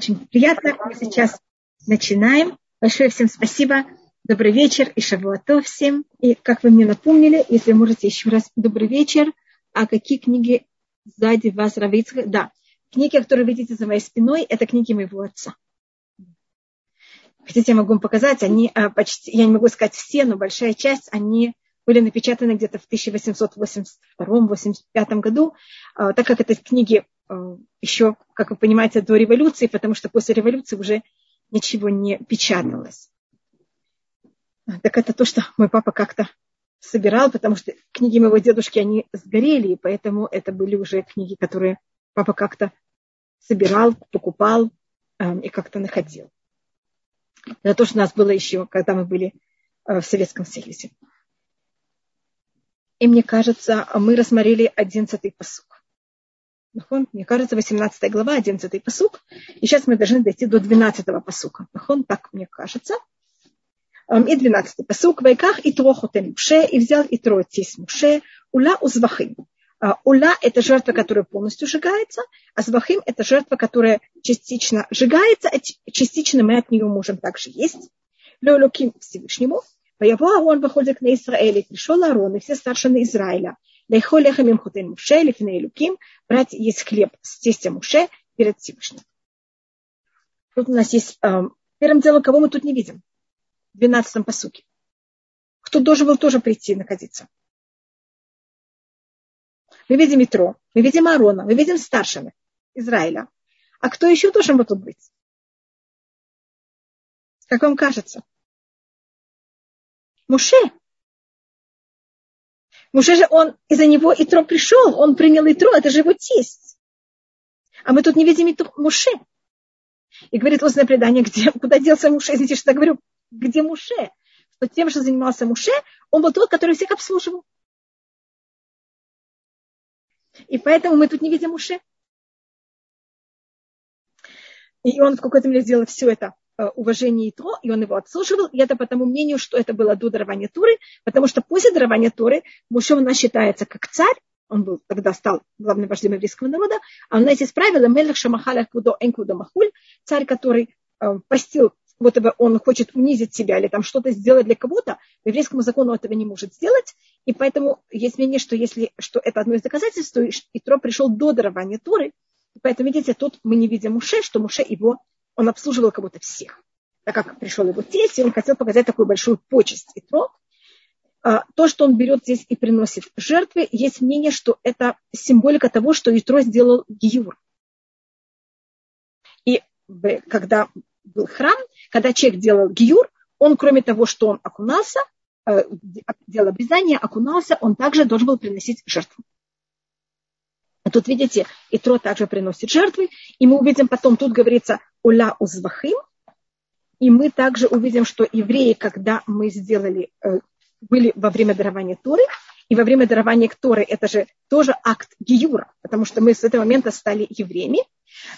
Очень приятно. Мы сейчас начинаем. Большое всем спасибо. Добрый вечер и шавуатов всем. И как вы мне напомнили, если можете еще раз добрый вечер. А какие книги сзади вас равится? Да, книги, которые видите за моей спиной, это книги моего отца. Хотите, я могу вам показать, они а, почти, я не могу сказать все, но большая часть, они были напечатаны где-то в 1882-85 году, а, так как это книги еще, как вы понимаете, до революции, потому что после революции уже ничего не печаталось. Так это то, что мой папа как-то собирал, потому что книги моего дедушки, они сгорели, и поэтому это были уже книги, которые папа как-то собирал, покупал э, и как-то находил. Это то, что у нас было еще, когда мы были э, в Советском Союзе. И мне кажется, мы рассмотрели одиннадцатый посук. Мне кажется, 18 глава, 11 посук. И сейчас мы должны дойти до 12 посука. Так мне кажется. И 12 посук. Вайках и трохотен Муше. И взял и тро тесть Муше. Ула узвахим. Ула – это жертва, которая полностью сжигается, а звахим – это жертва, которая частично сжигается, а частично мы от нее можем также есть. Леолуким Всевышнему. Появу Аарон выходит на Израиле, пришел Аарон и все старшины Израиля. Лейхо лехамим хутен Муше, лифней Луким, брать есть хлеб с тестя Муше перед Всевышним. Тут у нас есть э, первым делом, кого мы тут не видим. В 12 посуке. Кто должен был тоже прийти находиться. Мы видим Метро, мы видим Аарона, мы видим старшины Израиля. А кто еще должен был тут быть? Как вам кажется? Муше. Муше же он, из-за него Итро пришел, он принял Итро, это же его тесть. А мы тут не видим Итро, Муше. И говорит устное предание, где, куда делся Муше, извините, что я говорю, где Муше? Что тем, что занимался Муше, он был тот, который всех обслуживал. И поэтому мы тут не видим Муше. И он в какой-то мере сделал все это уважение и то, и он его отслуживал, и это по тому мнению, что это было до дарования Туры, потому что после дарования Туры Муше у нас считается как царь, он был, тогда стал главным вождем еврейского народа, а у нас есть правило Мелех Шамахалях Кудо Энкудо Махуль, царь, который э, постил вот он хочет унизить себя или там что-то сделать для кого-то, по еврейскому закону этого не может сделать, и поэтому есть мнение, что если что это одно из доказательств, то Итро пришел до дарования Туры, поэтому, видите, тут мы не видим Муше, что Муше его он обслуживал кого-то всех. Так как пришел его тесть, и он хотел показать такую большую почесть и то, а, то, что он берет здесь и приносит жертвы, есть мнение, что это символика того, что Итро сделал Гиюр. И когда был храм, когда человек делал Гиюр, он, кроме того, что он окунался, э, делал обрезание, окунался, он также должен был приносить жертву. Тут, видите, Итро также приносит жертвы, и мы увидим потом, тут говорится «Уля узвахим», и мы также увидим, что евреи, когда мы сделали, э, были во время дарования Торы, и во время дарования Торы это же тоже акт Гиюра, потому что мы с этого момента стали евреями.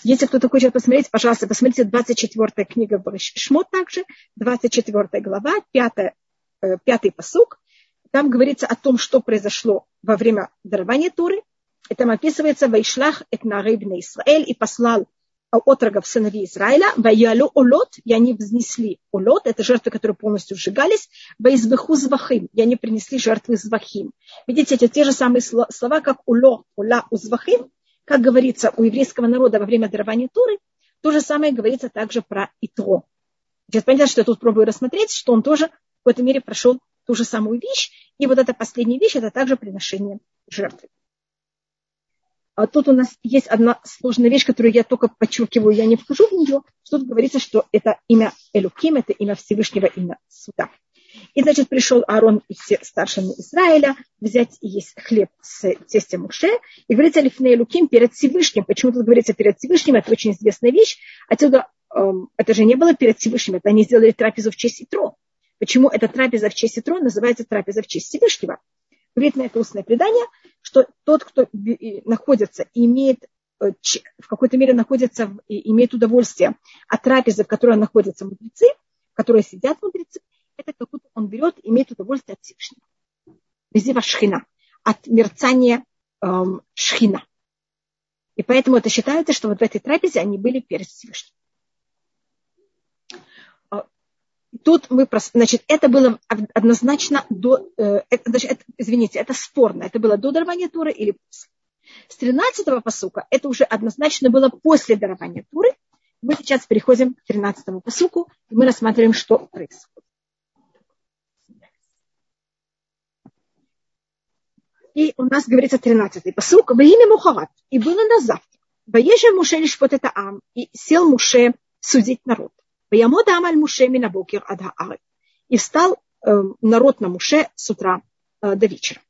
Если кто-то хочет посмотреть, пожалуйста, посмотрите 24 книга Шмот также, 24 глава, 5, 5 э, посук. Там говорится о том, что произошло во время дарования Торы, и там описывается «Вайшлах эт нарыбный Израиль» и послал отрогов сыновей Израиля, «Ваялю олот», и они взнесли олот, это жертвы, которые полностью сжигались, «Ваизваху звахим», и они принесли жертвы звахим. Видите, эти те же самые слова, как уло, ула, узвахим, как говорится у еврейского народа во время дарования Туры, то же самое говорится также про Итро. Сейчас понятно, что я тут пробую рассмотреть, что он тоже в какой-то мере прошел ту же самую вещь, и вот эта последняя вещь, это также приношение жертвы. А тут у нас есть одна сложная вещь, которую я только подчеркиваю, я не вхожу в нее. Тут говорится, что это имя Элуким, это имя Всевышнего, имя суда. И, значит, пришел Аарон и все старшины Израиля взять и есть хлеб с тестем Муше. И говорится Лифней Луким перед Всевышним. Почему тут говорится перед Всевышним? Это очень известная вещь. Отсюда эм, это же не было перед Всевышним. Это они сделали трапезу в честь Итро. Почему эта трапеза в честь Итро называется трапеза в честь Всевышнего? Говорит на это устное предание, что тот, кто находится и имеет э, в какой-то мере находится и имеет удовольствие от трапезы, в которой находятся мудрецы, в которой сидят мудрецы, это как будто он берет и имеет удовольствие от Всевышнего. Везде шхина, от мерцания эм, шхина. И поэтому это считается, что вот в этой трапезе они были перед Всевышним. Тут мы, значит, это было однозначно до, э, значит, это, извините, это спорно, это было до дарования Туры или после. С 13-го посука это уже однозначно было после дарования Туры. Мы сейчас переходим к 13-му посуку, и мы рассматриваем, что происходит. И у нас говорится 13-й посук. Во имя Мухават. И было на завтра. Воеже Муше лишь вот это ам. И сел Муше судить народ. Ваямод амаль Муше минабокер адha И встал народ на Муше с утра э, до вечера.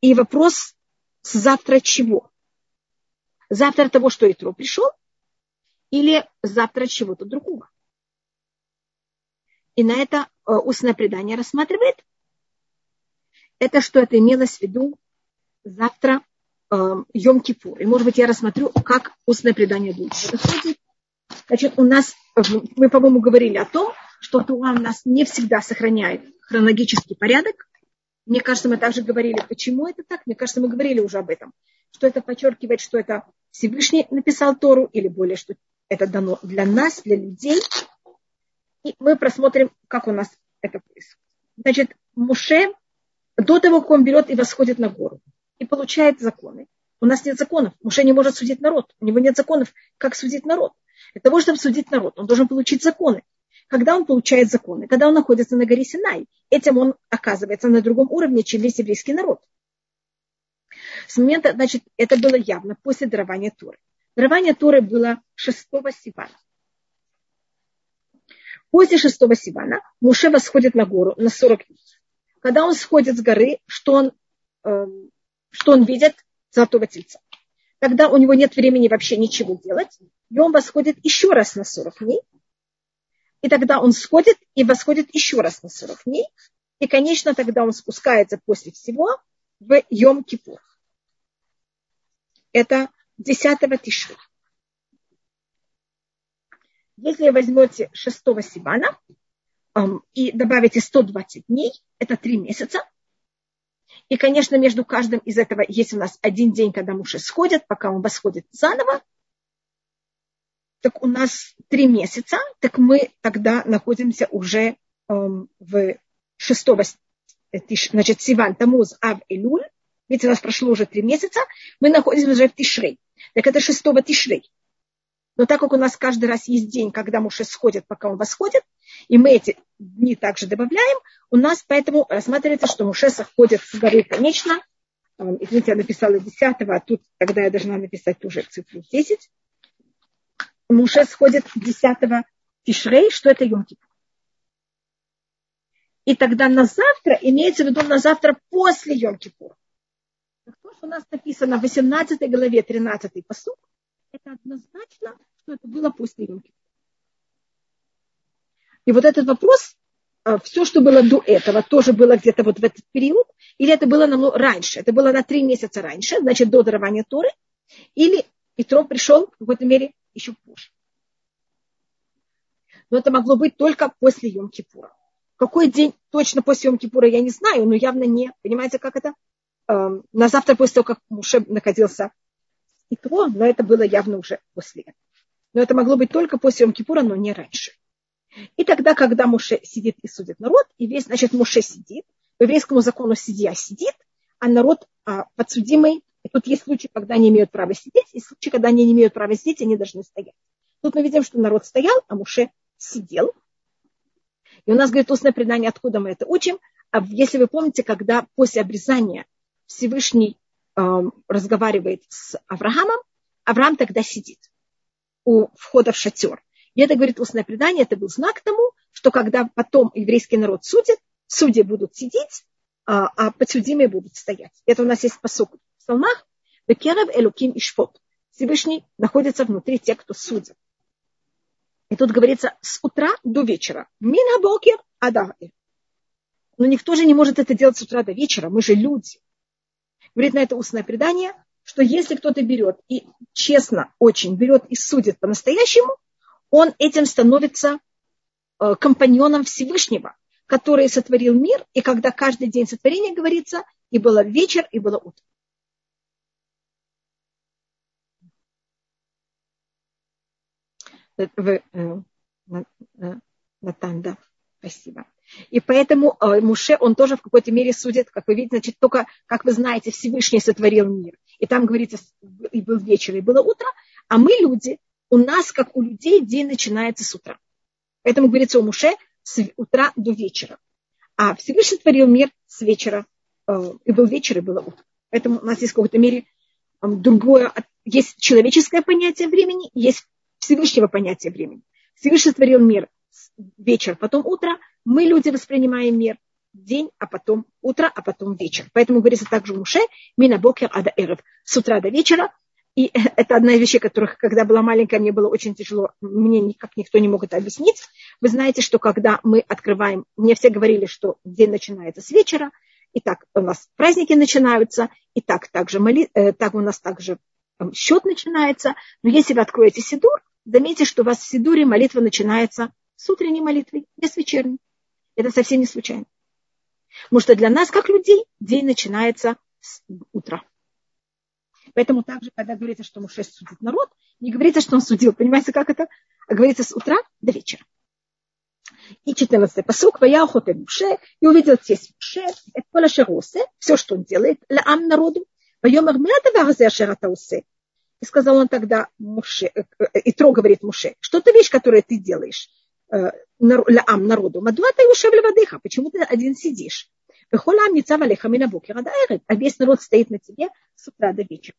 И вопрос, завтра чего? Завтра того, что Итро пришел, или завтра чего-то другого? И на это э, устное предание рассматривает, это что это имелось в виду завтра э, Йом-Кипур. И, может быть, я рассмотрю, как устное предание будет выходит. Значит, у нас, мы, по-моему, говорили о том, что Туа у нас не всегда сохраняет хронологический порядок. Мне кажется, мы также говорили, почему это так. Мне кажется, мы говорили уже об этом. Что это подчеркивает, что это Всевышний написал Тору, или более, что это дано для нас, для людей. И мы просмотрим, как у нас это происходит. Значит, Муше до того, как он берет и восходит на гору и получает законы. У нас нет законов. Муше не может судить народ. У него нет законов, как судить народ. Для того, чтобы судить народ, он должен получить законы. Когда он получает законы, когда он находится на горе Синай, этим он оказывается на другом уровне, чем весь еврейский народ. С момента, значит, это было явно после дарования Туры. Дарование Туры было 6 Сивана. После 6 Сивана Муше восходит на гору на 40 дней. Когда он сходит с горы, что он, э, что он видит? Золотого тельца. Тогда у него нет времени вообще ничего делать. И он восходит еще раз на 40 дней. И тогда он сходит и восходит еще раз на 40 дней. И, конечно, тогда он спускается после всего в Йом-Кипур. Это 10 Тишри. Если возьмете 6 Сивана, и добавите 120 дней, это 3 месяца. И, конечно, между каждым из этого есть у нас один день, когда муж сходит, пока он восходит заново. Так у нас 3 месяца, так мы тогда находимся уже эм, в 6 значит, Сиван, Тамуз, Ав, Элюль. Ведь у нас прошло уже 3 месяца, мы находимся уже в Тишрей. Так это 6 Тишрей. Но так как у нас каждый раз есть день, когда муж сходит, пока он восходит, и мы эти дни также добавляем, у нас поэтому рассматривается, что Муше сходит с горы конечно. Извините, я написала 10, а тут тогда я должна написать уже цифру 10. Муше сходит 10 Тишрей, что это йом И тогда на завтра, имеется в виду на завтра после Йом-Кипура. То, что у нас написано в 18 главе 13 посуд, это однозначно что это было после йом И вот этот вопрос, э, все, что было до этого, тоже было где-то вот в этот период, или это было раньше, это было на три месяца раньше, значит, до дарования Торы, или Петро пришел в какой-то мере еще позже. Но это могло быть только после Йом-Кипура. Какой день точно после Йом-Кипура, я не знаю, но явно не. Понимаете, как это? Эм, на завтра после того, как Муше находился и то, но это было явно уже после этого. Но это могло быть только после Йом-Кипура, но не раньше. И тогда, когда Муше сидит и судит народ, и весь, значит, Муше сидит, по еврейскому закону судья сидит, а народ а, подсудимый, и тут есть случаи, когда они имеют право сидеть, и случаи, когда они не имеют права сидеть, они должны стоять. Тут мы видим, что народ стоял, а Муше сидел. И у нас, говорит, устное предание, откуда мы это учим. А если вы помните, когда после обрезания Всевышний э, разговаривает с Авраамом, Авраам тогда сидит у входа в шатер. И это, говорит устное предание, это был знак тому, что когда потом еврейский народ судит, судьи будут сидеть, а, а подсудимые будут стоять. Это у нас есть посок в псалмах. Бекерев элуким ишпот. Всевышний находится внутри тех, кто судит. И тут говорится с утра до вечера. Мина бокер адаги. Но никто же не может это делать с утра до вечера. Мы же люди. Говорит на это устное предание, что если кто-то берет и честно очень берет и судит по-настоящему, он этим становится э, компаньоном Всевышнего, который сотворил мир, и когда каждый день сотворения говорится, и было вечер, и было утро. Вы, э, Натан, да. Спасибо. И поэтому э, Муше, он тоже в какой-то мере судит, как вы видите, значит, только, как вы знаете, Всевышний сотворил мир. И там говорится, и был вечер, и было утро, а мы люди, у нас, как у людей, день начинается с утра. Поэтому говорится у Муше с утра до вечера. А Всевышний творил мир с вечера, э, и был вечер, и было утро. Поэтому у нас есть в какой-то мере другое, есть человеческое понятие времени, есть Всевышнего понятия времени. Всевышний творил мир вечер, потом утро. Мы, люди, воспринимаем мир день, а потом утро, а потом вечер. Поэтому говорится также в Муше, мина бокер ада эрев, с утра до вечера. И это одна из вещей, которых, когда была маленькая, мне было очень тяжело, мне никак никто не мог это объяснить. Вы знаете, что когда мы открываем, мне все говорили, что день начинается с вечера, и так у нас праздники начинаются, и так, также моли, э, так у нас также счет начинается. Но если вы откроете Сидур, заметьте, что у вас в Сидуре молитва начинается с утренней молитвы, не с вечерней. Это совсем не случайно. Потому что для нас, как людей, день начинается с утра. Поэтому также, когда говорится, что Муше судит народ, не говорится, что он судил. Понимаете, как это? А говорится с утра до вечера. И 14 посук, «Вая охоте Муше, и увидел тесть Муше, это поля шеросе, все, что он делает, лаам народу. И сказал он тогда Муше, э, э, Итро говорит Муше, что ты вещь, которую ты делаешь э, лаам народу, мадуата юшев левадыха, почему ты один сидишь? Вехолам ницав алеха минабукера даэрет, а весь народ стоит на тебе с утра до вечера.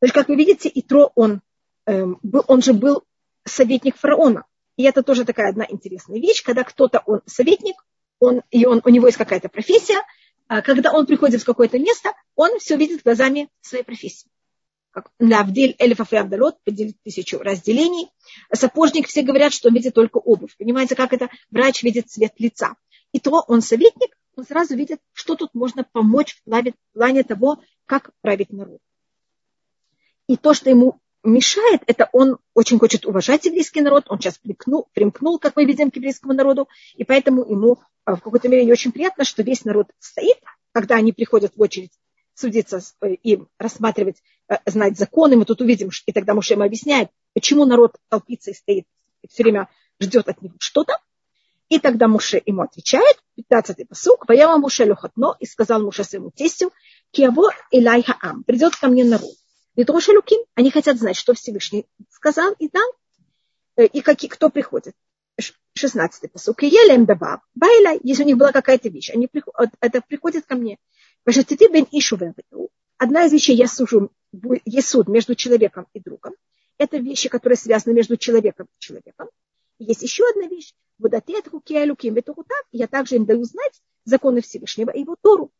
То есть, как вы видите, Итро, он, эм, был, он же был советник фараона. И это тоже такая одна интересная вещь, когда кто-то, он советник, он, и он, у него есть какая-то профессия, а когда он приходит в какое-то место, он все видит глазами своей профессии. Навдель Эльфов и Абдалот поделить тысячу разделений. Сапожник все говорят, что он видит только обувь. Понимаете, как это? Врач видит цвет лица. И то он советник, он сразу видит, что тут можно помочь в плане, в плане того, как править народ. И то, что ему мешает, это он очень хочет уважать еврейский народ, он сейчас примкнул, примкнул, как мы видим, к еврейскому народу, и поэтому ему а, в какой-то мере не очень приятно, что весь народ стоит, когда они приходят в очередь судиться э, и рассматривать, э, знать законы. Мы тут увидим, и тогда Муше ему объясняет, почему народ толпится и стоит, и все время ждет от него что-то. И тогда Муше ему отвечает, 15-й посук, «Ваяма Муше лухотно», и сказал Муше своему тестю, «Киаво Илайха Ам», придет ко мне народ. Литроша Луким, они хотят знать, что Всевышний сказал и дал, э, и какие, кто приходит. 16-й посук. Елем дабаб. Байла, если у них была какая-то вещь, они приходят, это приходит ко мне. Вашатити бен ишу Одна из вещей я сужу, есть суд между человеком и другом. Это вещи, которые связаны между человеком и человеком. Есть еще одна вещь. Водатет хукия луким Я также им даю знать законы Всевышнего и его Тору.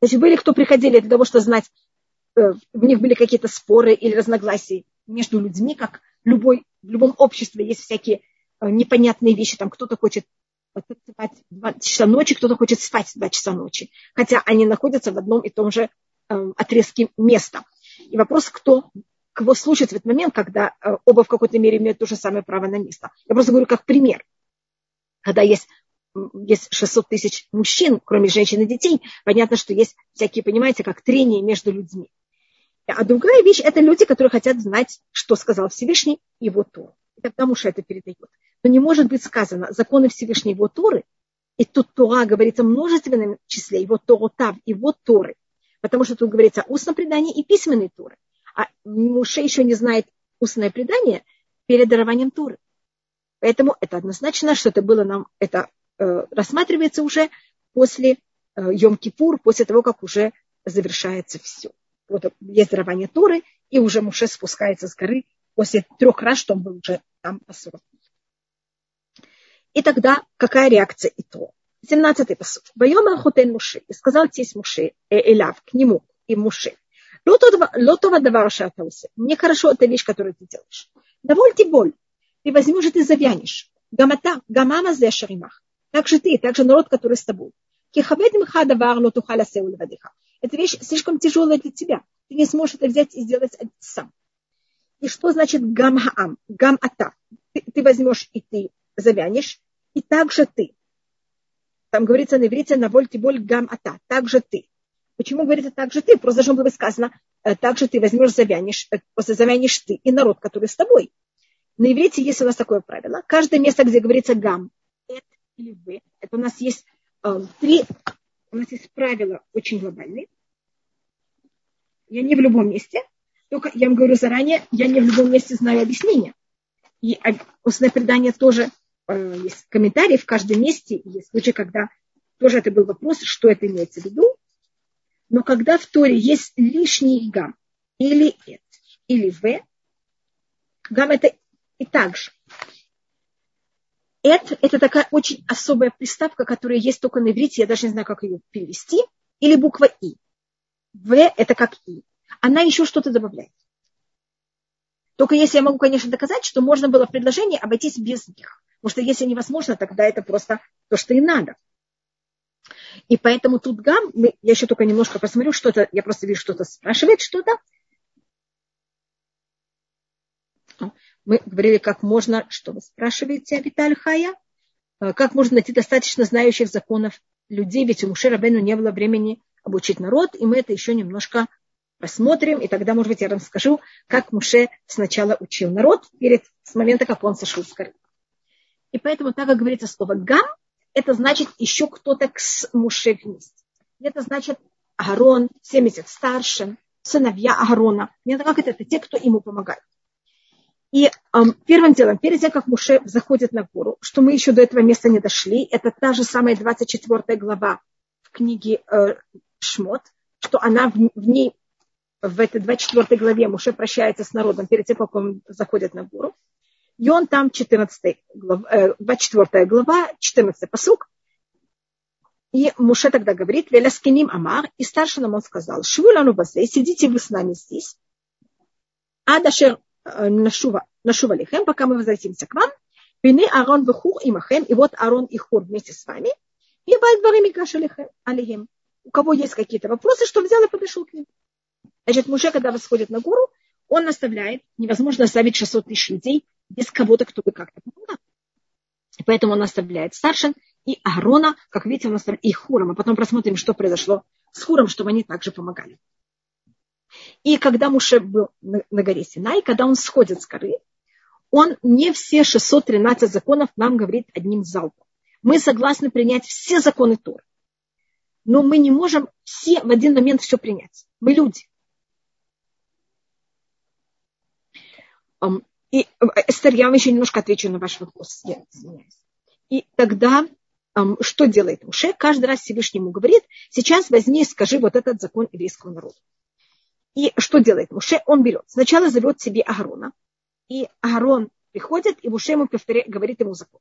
Значит, были, кто приходили для того, чтобы знать, э, у них были какие-то споры или разногласия между людьми, как любой, в любом обществе есть всякие непонятные вещи. Там кто-то хочет танцевать в 2 часа ночи, кто-то хочет спать в 2 часа ночи. Хотя они находятся в одном и том же э, отрезке места. И вопрос, кто кого слушать в этот момент, когда э, оба в какой-то мере имеют то же самое право на место. Я просто говорю как пример. Когда есть, есть 600 тысяч мужчин, кроме женщин и детей, понятно, что есть всякие, понимаете, как трения между людьми. А другая вещь – это люди, которые хотят знать, что сказал Всевышний, его то. Тогда Муше это передает. Но не может быть сказано законы Всевышней его Торы, и тут Тора говорится в множественном числе, его Торотав, его Торы. Потому что тут говорится о устном и письменной Торы. А Муше еще не знает устное предание перед дарованием Торы. Поэтому это однозначно, что это было нам, это э, рассматривается уже после э, Йом-Кипур, после того, как уже завершается все. Вот есть дарование Торы, и уже Муше спускается с горы после трех раз, что он был уже там по 40 И тогда какая реакция и то? 17-й посуд. Байома Хотен Муше. И сказал тесть Муше, э, Эляв, к нему и Муше. Лотова давара шатаусе. Мне хорошо эта вещь, которую ты делаешь. Довольте боль. Ты возьмешь и ты завянешь. Гамата, гамама зе шаримах. Так же ты, так же народ, который с тобой. Кихабет мха давар лотухаля сеуль вадиха. Эта вещь слишком тяжелая для тебя. Ты не сможешь это взять и сделать сам. И что значит гам-хаам? Гам-ата. Ты, ты возьмешь и ты завянешь, и также ты. Там говорится на иврите на вольте боль гам-ата. Также ты. Почему говорится также ты? Просто должно было сказано, «Э, также ты возьмешь, завянешь, э, после завянешь ты и народ, который с тобой. На иврите есть у нас такое правило. Каждое место, где говорится гам, эт или вы, это у нас есть э, три, у нас есть правила очень глобальные. Я не в любом месте, только я вам говорю заранее, я не в любом месте знаю объяснение. И устное предание тоже э, есть комментарии в каждом месте. Есть случаи, когда тоже это был вопрос, что это имеется в виду. Но когда в Торе есть лишний гам, или эт, или в, гам это и так же. Эт – это такая очень особая приставка, которая есть только на иврите, я даже не знаю, как ее перевести, или буква И. В – это как И. Она еще что-то добавляет. Только если я могу, конечно, доказать, что можно было в предложении обойтись без них. Потому что если невозможно, тогда это просто то, что и надо. И поэтому тут гам, я еще только немножко посмотрю, что-то, я просто вижу, что-то спрашивает что-то. Мы говорили, как можно, что вы спрашиваете, Абиталь Хая, э, как можно найти достаточно знающих законов людей, ведь у Мушера Бену не было времени обучить народ, и мы это еще немножко посмотрим, и тогда, может быть, я расскажу, как Муше сначала учил народ перед, с момента, как он сошел с горы. И поэтому, так как говорится слово «гам», это значит еще кто-то с Муше вместе. Это значит Агарон, 70 старшин, сыновья Агарона. Это как это? Это те, кто ему помогает. И эм, первым делом, перед тем, как Муше заходит на гору, что мы еще до этого места не дошли, это та же самая 24 глава в книге э, Шмот, что она в, в ней, в этой 24 главе Муше прощается с народом перед тем, как он заходит на гору. И он там 14 глава, э, 24 глава, 14 посук. И Муше тогда говорит, Веляскиним Амар, и старшинам он сказал, Швулану Басе, сидите вы с нами здесь, Адашер нашува, нашува лихем, пока мы возвратимся к вам. Вины Арон Вехур и Махем, и вот Арон и Хур вместе с вами. И Бальдварим и Каша Алихем. У кого есть какие-то вопросы, что взял и подошел к ним. Значит, Муше, когда восходит на гору, он наставляет, невозможно оставить 600 тысяч людей без кого-то, кто бы как-то помогал. Поэтому он наставляет старшин и Аарона, как видите, он наставляет и Хуром. А потом посмотрим, что произошло с Хуром, чтобы они также помогали. И когда Муше был на, на горе Синай, когда он сходит с горы, он не все 613 законов нам говорит одним залпом. Мы согласны принять все законы Торы. Но мы не можем все в один момент все принять. Мы люди. И, Эстер, я вам еще немножко отвечу на ваш вопрос. Я. И тогда что делает Муше? Каждый раз Всевышнему говорит, сейчас возьми и скажи вот этот закон еврейского народа. И что делает Муше? Он берет. Сначала зовет себе Агарона. И Агарон приходит, и Муше ему повторяет, говорит ему закон.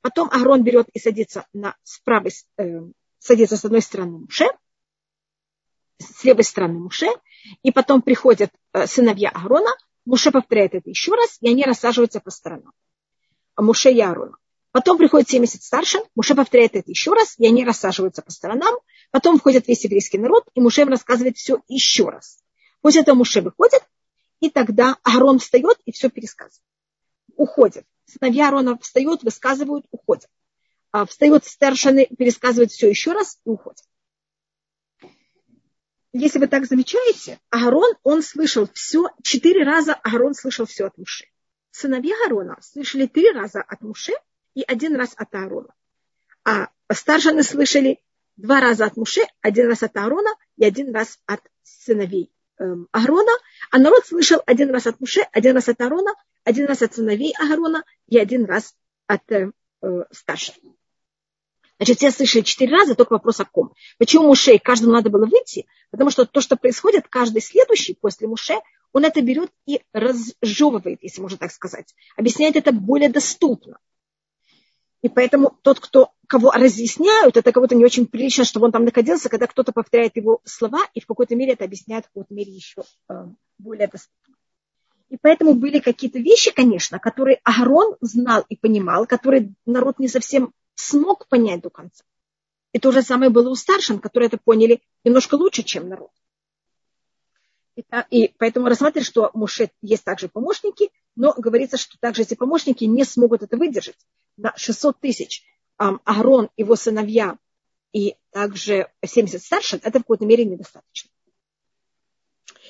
Потом Агарон берет и садится на, с правой, э, садится с одной стороны Муше, с левой стороны Муше, и потом приходят э, сыновья Аарона, Муше повторяет это еще раз, и они рассаживаются по сторонам. А Муше и Аарона. Потом приходит 70 старшин, Муше повторяет это еще раз, и они рассаживаются по сторонам. Потом входит весь еврейский народ, и Муше им рассказывает все еще раз. После этого Муше выходит, и тогда Аарон встает и все пересказывает. Уходит. Сыновья Аарона встают, высказывают, уходят. А встают старшины, пересказывают все еще раз и уходят. Если вы так замечаете, Аарон, он слышал все, четыре раза Аарон слышал все от Муше. Сыновья Аарона слышали три раза от Муше, и один раз от Аарона. А старшины слышали два раза от Муше, один раз от Аарона и один раз от сыновей эм, Аарона. А народ слышал один раз от Муше, один раз от Аарона, один раз от сыновей Аарона и один раз от э, э старших. Значит, все слышали четыре раза, только вопрос о ком. Почему Муше каждому надо было выйти? Потому что то, что происходит, каждый следующий после Муше, он это берет и разжевывает, если можно так сказать. Объясняет это более доступно. И поэтому тот, кто, кого разъясняют, это кого-то не очень прилично, чтобы он там находился, когда кто-то повторяет его слова, и в какой-то мере это объясняет в какой-то мере еще э, более доступно. И поэтому были какие-то вещи, конечно, которые Агарон знал и понимал, которые народ не совсем смог понять до конца. И то же самое было у старшин, которые это поняли немножко лучше, чем народ. И поэтому рассматривать, что Муше есть также помощники, но говорится, что также эти помощники не смогут это выдержать. На 600 тысяч Агрон, его сыновья и также 70 старшин, это в какой-то мере недостаточно.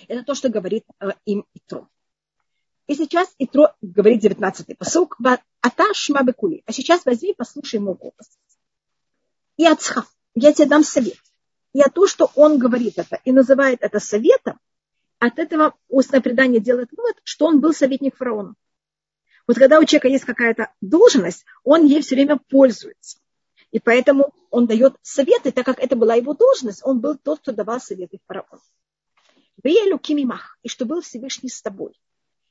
Это то, что говорит э, им Итро. И сейчас Итро говорит 19-й посук, ата шма бекули. А сейчас возьми, послушай мой голос. И отцха, я тебе дам совет. И то, что он говорит это и называет это советом, от этого устное предание делает вывод, что он был советник фараона. Вот когда у человека есть какая-то должность, он ей все время пользуется. И поэтому он дает советы, так как это была его должность, он был тот, кто давал советы фараону. И что был Всевышний с тобой.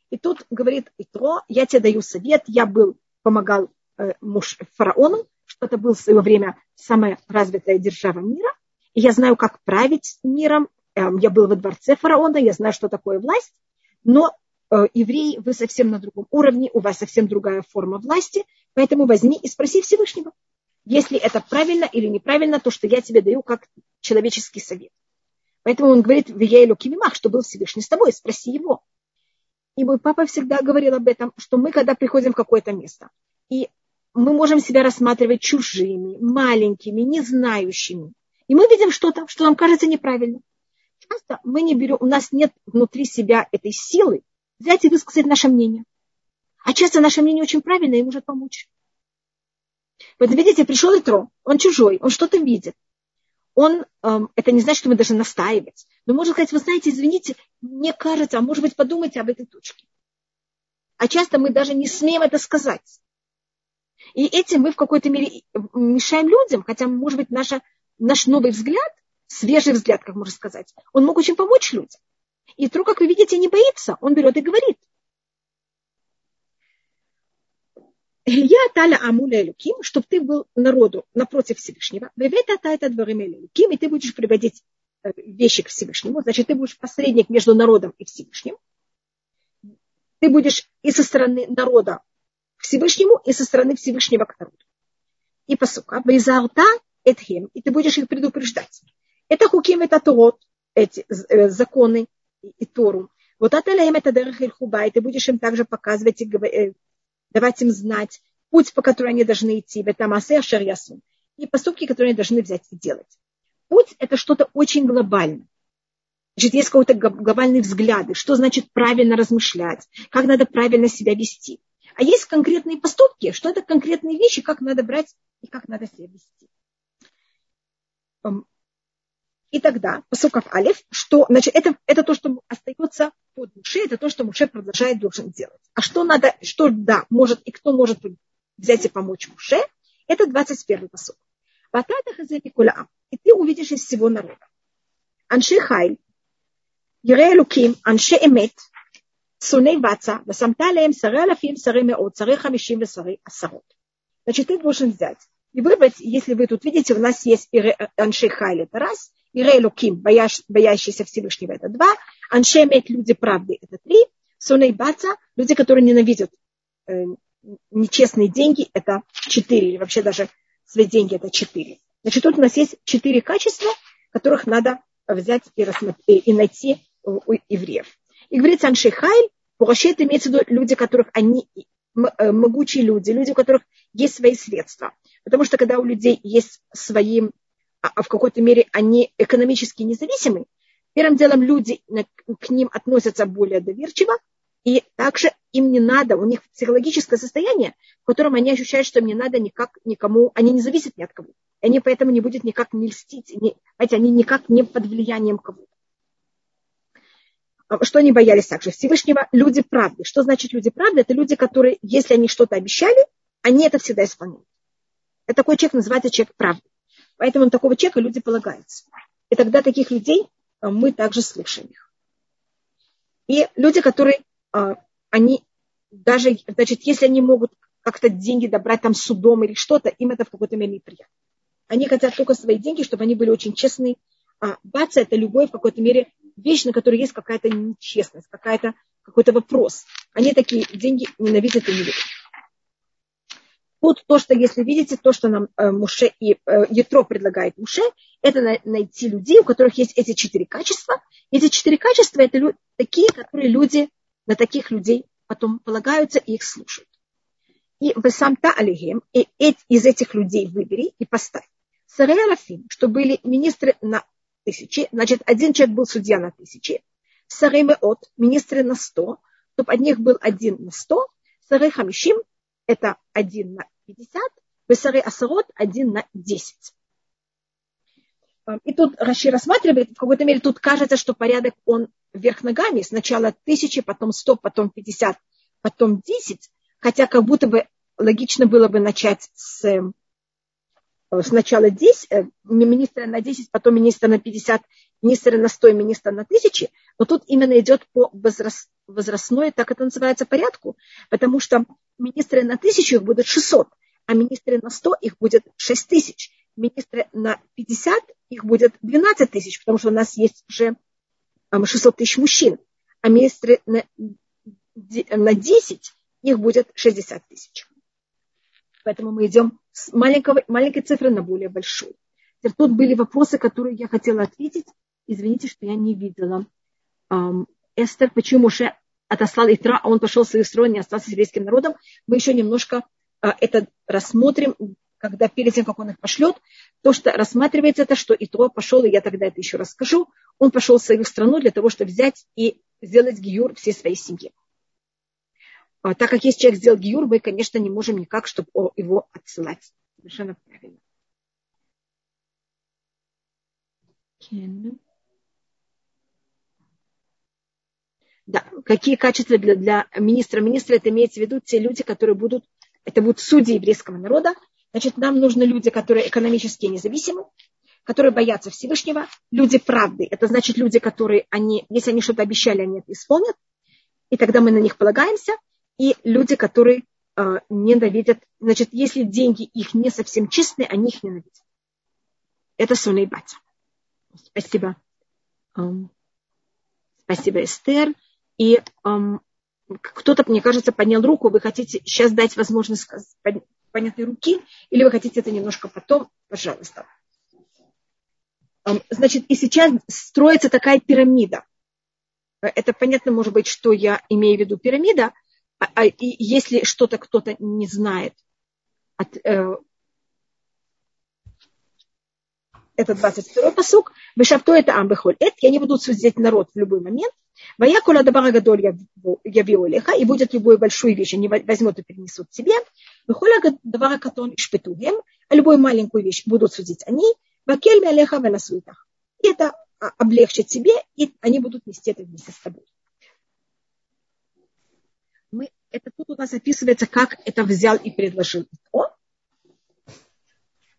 И тут говорит Итро, я тебе даю совет, я был, помогал э, муж фараону, что это был в свое время самая развитая держава мира, и я знаю, как править миром, э, я был во дворце фараона, я знаю, что такое власть, но э, евреи, вы совсем на другом уровне, у вас совсем другая форма власти, поэтому возьми и спроси Всевышнего, если это правильно или неправильно, то, что я тебе даю как человеческий совет. Поэтому он говорит в Ейлу Кимимах, что был Всевышний с тобой, спроси его. И мой папа всегда говорил об этом, что мы, когда приходим в какое-то место, и мы можем себя рассматривать чужими, маленькими, не знающими, и мы видим что-то, что нам кажется неправильным. Часто мы не берем, у нас нет внутри себя этой силы взять и высказать наше мнение. А часто наше мнение очень правильное и может помочь. Вот видите, пришел Итро, он чужой, он что-то видит он, эм, это не значит, что мы должны настаивать. Но можно сказать, вы знаете, извините, мне кажется, а может быть, подумайте об этой точке. А часто мы даже не смеем это сказать. И этим мы в какой-то мере мешаем людям, хотя, может быть, наша, наш новый взгляд, свежий взгляд, как можно сказать, он мог очень помочь людям. И Тру, как вы видите, не боится, он берет и говорит. Я таля амуля элюким, чтобы ты был народу напротив Всевышнего. Вевета тайта дворим элюким, и ты будешь приводить вещи к Всевышнему. Значит, ты будешь посредник между народом и Всевышним. Ты будешь и со стороны народа к Всевышнему, и со стороны Всевышнего к народу. И посука, вейзарта этхем, и ты будешь их предупреждать. Это хуким, это торот, эти э, законы и Тору. Вот это это дерах и ты будешь им также показывать и э, давать им знать путь, по которому они должны идти, бетамасе шарьясун, и поступки, которые они должны взять и делать. Путь – это что-то очень глобальное. Значит, есть какой-то глобальный взгляд, что значит правильно размышлять, как надо правильно себя вести. А есть конкретные поступки, что это конкретные вещи, как надо брать и как надо себя вести. И тогда, посуков Алиф, что, значит, это, это то, что остается под Муше, это то, что Муше продолжает должен делать. А что надо, что да, может и кто может взять и помочь Муше, это 21 посук и ты увидишь из всего народа. Анши Хайль, Юрей Луким, Анши Эмет, Суней Ваца, Васамталеем, Сары Алафим, Сары Меот, Сары Хамишим, Сары Асарот. Значит, ты должен взять и выбрать, если вы тут видите, у нас есть э, Анши Хайль, это раз, Ирей Луким, боящиеся Всевышнего, это два, Анши Эмет, люди правды, это три, Суней Баца, люди, которые ненавидят э, нечестные деньги, это четыре, или вообще даже свои деньги, это четыре. Значит, тут у нас есть четыре качества, которых надо взять и, рассмотреть, и найти у евреев. И говорится Аншейхайль, вообще это имеется в виду люди, которых они э, могучие люди, люди, у которых есть свои средства. Потому что когда у людей есть свои а, а в какой-то мере они экономически независимы, первым делом люди к ним относятся более доверчиво, и также им не надо, у них психологическое состояние, в котором они ощущают, что им не надо никак никому, они не зависят ни от кого. И они поэтому не будут никак не льстить, не, знаете, они никак не под влиянием кого-то. А, что они боялись также? Всевышнего люди правды. Что значит люди правды? Это люди, которые, если они что-то обещали, они это всегда исполняют. Это такой человек называется человек правды. Поэтому на такого человека люди полагаются. И тогда таких людей э, мы также слушаем их. И люди, которые, э, они даже, значит, если они могут как-то деньги добрать там судом или что-то, им это в какой-то мере неприятно. Они хотят только свои деньги, чтобы они были очень честны. А баца – это любой в какой-то мере вещь, на которой есть какая-то нечестность, какая-то, какой-то вопрос. Они такие деньги ненавидят и не любят. Тут то, что, если видите, то, что нам э, Муше и э, Ятро предлагает Муше, это на, найти людей, у которых есть эти четыре качества. Эти четыре качества – это лю- такие, которые люди, на таких людей потом полагаются и их слушают. И в самта алихем, и из этих людей выбери и поставь. Сарей Арафим, что были министры на тысячи, значит, один человек был судья на тысячи. Сарей Меот, министры на сто. чтобы от них был один на сто, сары хамишим – это один на пятьдесят, сары асарот – один на десять. И тут Раши рассматривает, в какой-то мере тут кажется, что порядок он вверх ногами. Сначала тысячи, потом сто, потом пятьдесят, потом десять. Хотя как будто бы логично было бы начать с сначала 10, э, министра на 10, потом министра на 50, министра на 100, министра на 1000, но тут именно идет по возраст, возрастной, так это называется, порядку, потому что министры на 1000 их будет 600, а министры на 100 их будет 6 тысяч, министры на 50 их будет 12 тысяч, потому что у нас есть уже 600 тысяч мужчин, а министры на, на 10 их будет 60 тысяч. Поэтому мы идем с маленького, маленькой цифры на более большую. Тут были вопросы, которые я хотела ответить. Извините, что я не видела. Эстер, почему Моше отослал Итра, а он пошел в свою сторону и остался с еврейским народом. Мы еще немножко э, это рассмотрим, когда перед тем, как он их пошлет. То, что рассматривается, это что Итро пошел, и я тогда это еще расскажу, он пошел в свою страну для того, чтобы взять и сделать гиюр всей своей семьи. А, так как если человек сделал гиюр, мы, конечно, не можем никак, чтобы его отсылать. Совершенно правильно. Да, какие качества для, для министра? Министра это имеется в виду те люди, которые будут, это будут судьи еврейского народа. Значит, нам нужны люди, которые экономически независимы, которые боятся Всевышнего, люди правды. Это значит люди, которые, они, если они что-то обещали, они это исполнят. И тогда мы на них полагаемся и люди, которые э, ненавидят, значит, если деньги их не совсем чистые, они их ненавидят. Это Суна Батя. Спасибо. Спасибо, Эстер. И кто-то, мне кажется, поднял руку. Вы хотите сейчас дать возможность поднятой руки, или вы хотите это немножко потом? Пожалуйста. Значит, и сейчас строится такая пирамида. Это понятно, может быть, что я имею в виду пирамида – а, а, и если что-то кто-то не знает, от, э, это 22-й посук, Вешавто это амбехоль. Это я не буду судить народ в любой момент. Ваякула дабара гадоль я леха, и будет любую большую вещь, они возьмут и перенесут себе. Вехоля дабара катон шпетугем, а любую маленькую вещь будут судить они. Вакель мялеха венасуитах. И это а, облегчит себе, и они будут нести это вместе с тобой это тут у нас описывается, как это взял и предложил О.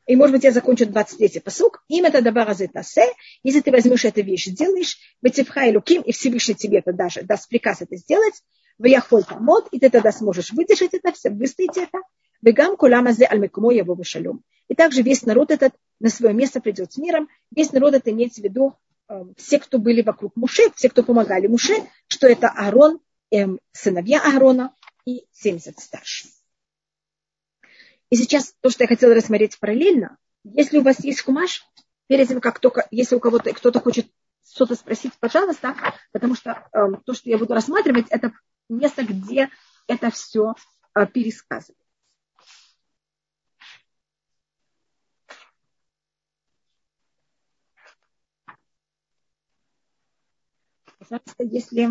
И, может быть, я закончу 23-й посук. Им это добара тасе. Если ты возьмешь эту вещь, сделаешь, бетевха и луким, и Всевышний тебе это даже даст приказ это сделать, в яхоль тамот, и ты тогда сможешь выдержать это все, выстоять это. Бегам куламазе альмекумо его шалом. И также весь народ этот на свое место придет с миром. Весь народ это имеется в виду э, все, кто были вокруг Муше, все, кто помогали Муше, что это Аарон, эм, сыновья Аарона, и 70 старше. И сейчас то, что я хотела рассмотреть параллельно, если у вас есть хумаш, перед тем, как только, если у кого-то кто-то хочет что-то спросить, пожалуйста, потому что э, то, что я буду рассматривать, это место, где это все э, пересказывается. Пожалуйста, если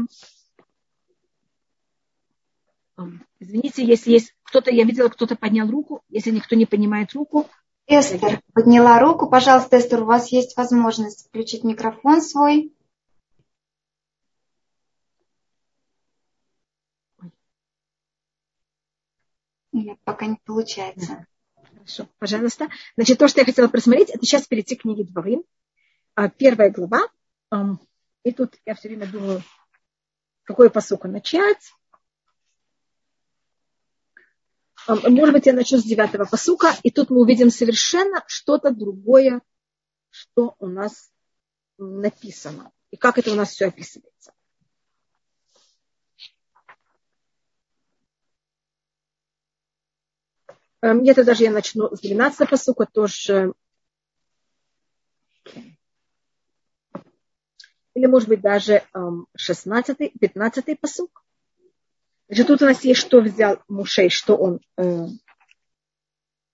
Извините, если есть кто-то, я видела, кто-то поднял руку. Если никто не поднимает руку. Эстер подняла руку. Пожалуйста, Эстер, у вас есть возможность включить микрофон свой. Нет, пока не получается. Хорошо, пожалуйста. Значит, то, что я хотела просмотреть, это сейчас перейти к книге Дворим. А, первая глава. И тут я все время думаю, какой посуку начать. Может быть, я начну с девятого посука, и тут мы увидим совершенно что-то другое, что у нас написано, и как это у нас все описывается. Где-то даже я начну с 12 посука, тоже. Или, может быть, даже 16 15 посук. Значит, тут у нас есть, что взял Мушей, что он э,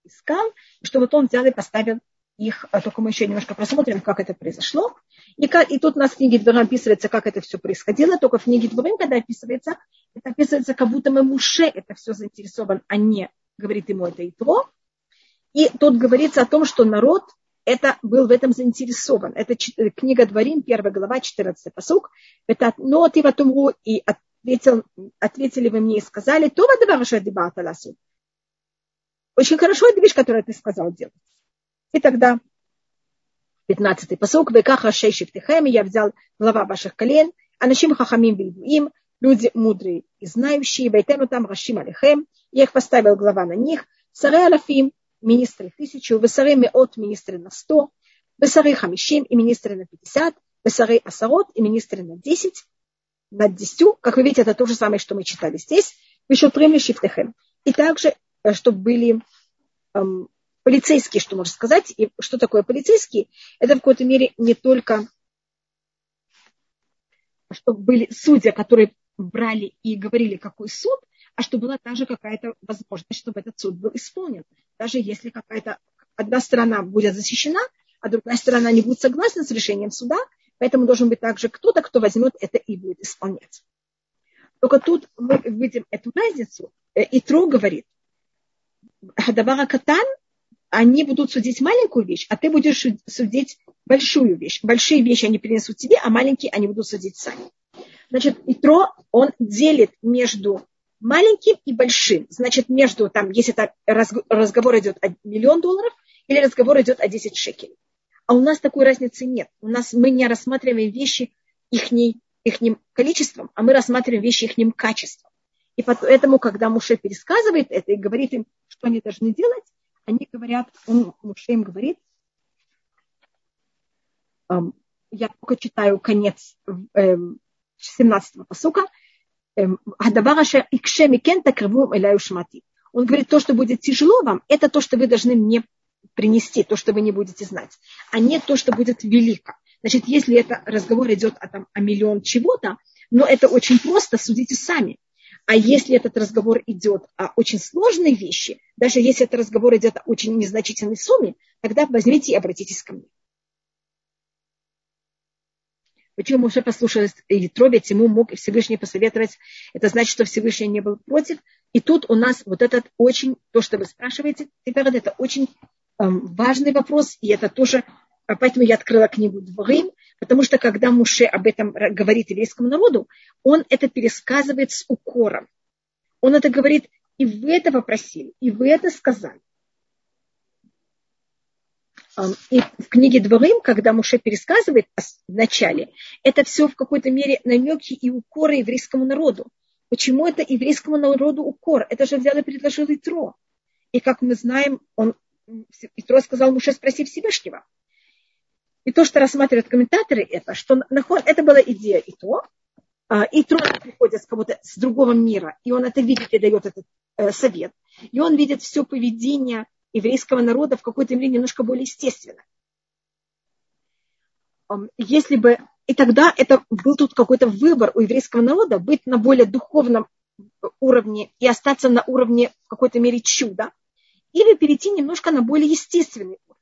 искал, что вот он взял и поставил их, а только мы еще немножко посмотрим, как это произошло. И, как, и тут у нас в книге Дворим описывается, как это все происходило, только в книге Дворим, когда описывается, это описывается, как будто мы Муше это все заинтересован, а не говорит ему это и то. И тут говорится о том, что народ это был в этом заинтересован. Это книга Дворим, первая глава, 14 посук. Это но ты в умру и ответил, ответили вы мне и сказали, то в Очень хорошо эта вещь, которую ты сказал делать. И тогда 15-й посок, «Векаха шейшик тихами» я взял глава ваших колен, «Анашим хахамим им? Люди мудрые и знающие, «Вейтену там рашим алихем», я их поставил глава на них, «Саре алафим» министры тысячу, «Весаре меот» министры на сто, «Весаре хамишим» и министры на пятьдесят, «Весаре асарот» и министры на десять, над десятью, как вы видите, это то же самое, что мы читали здесь, еще трем шифтехем. И также, э, чтобы были эм, полицейский, что можно сказать. И что такое полицейский? Это в какой-то мере не только, чтобы были судьи, которые брали и говорили, какой суд, а чтобы была также какая-то возможность, чтобы этот суд был исполнен. Даже если какая-то одна сторона будет защищена, а другая сторона не будет согласна с решением суда, поэтому должен быть также кто-то, кто возьмет это и будет исполнять. Только тут мы видим эту разницу. Э, и Тро говорит, Хадабара Катан они будут судить маленькую вещь, а ты будешь судить большую вещь. Большие вещи они принесут тебе, а маленькие они будут судить сами. Значит, Итро, он делит между маленьким и большим. Значит, между, там, если это разговор идет о миллион долларов или разговор идет о 10 шекелей. А у нас такой разницы нет. У нас мы не рассматриваем вещи их, их количеством, а мы рассматриваем вещи их качеством. И поэтому, когда Муше пересказывает это и говорит им, что они должны делать, они говорят, он Муше им говорит, эм, я только читаю конец 17-го посука, Адавараша икшеми кента крыву эляю шмати. Он говорит, то, что будет тяжело вам, это то, что вы должны мне принести, то, что вы не будете знать, а не то, что будет велико. Значит, если это разговор идет о, там, о миллион чего-то, но это очень просто, судите сами. А если этот разговор идет о очень сложной вещи, даже если этот разговор идет о очень незначительной сумме, тогда возьмите и обратитесь ко мне. Почему Муше послушалась Ятро, ведь ему мог Всевышний посоветовать. Это значит, что Всевышний не был против. И тут у нас вот этот очень, то, что вы спрашиваете, это очень важный вопрос, и это тоже, а поэтому я открыла книгу Дворим, Потому что когда Муше об этом говорит еврейскому народу, он это пересказывает с укором. Он это говорит, и вы это попросили, и вы это сказали. И в книге Дворим, когда Муше пересказывает в начале, это все в какой-то мере намеки и укоры еврейскому народу. Почему это еврейскому народу укор? Это же взял и предложил Итро. И как мы знаем, он, Итро сказал Муше, спроси Всевышнего. И то, что рассматривают комментаторы, это, что это была идея и то, а, и трон приходит с кого-то с другого мира, и он это видит и дает этот э, совет. И он видит все поведение еврейского народа в какой-то мере немножко более естественно. Если бы и тогда это был тут какой-то выбор у еврейского народа быть на более духовном уровне и остаться на уровне в какой-то мере чуда, или перейти немножко на более естественный уровень.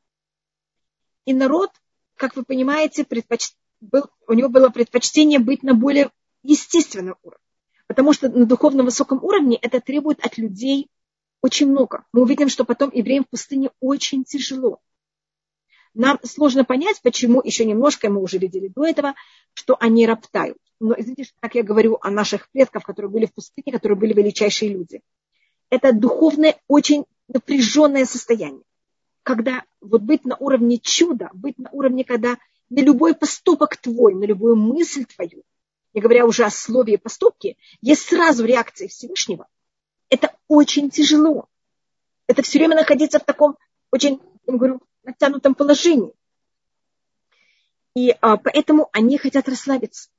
И народ как вы понимаете, предпоч... был, у него было предпочтение быть на более естественном уровне. Потому что на духовном высоком уровне это требует от людей очень много. Мы увидим, что потом евреям в пустыне очень тяжело. Нам сложно понять, почему еще немножко, мы уже видели до этого, что они роптают. Но извините, как я говорю о наших предках, которые были в пустыне, которые были величайшие люди. Это духовное, очень напряженное состояние когда вот быть на уровне чуда, быть на уровне, когда на любой поступок твой, на любую мысль твою, не говоря уже о слове и поступке, есть сразу реакция Всевышнего. Это очень тяжело. Это все время находиться в таком очень, я говорю, натянутом положении. И а, поэтому они хотят расслабиться.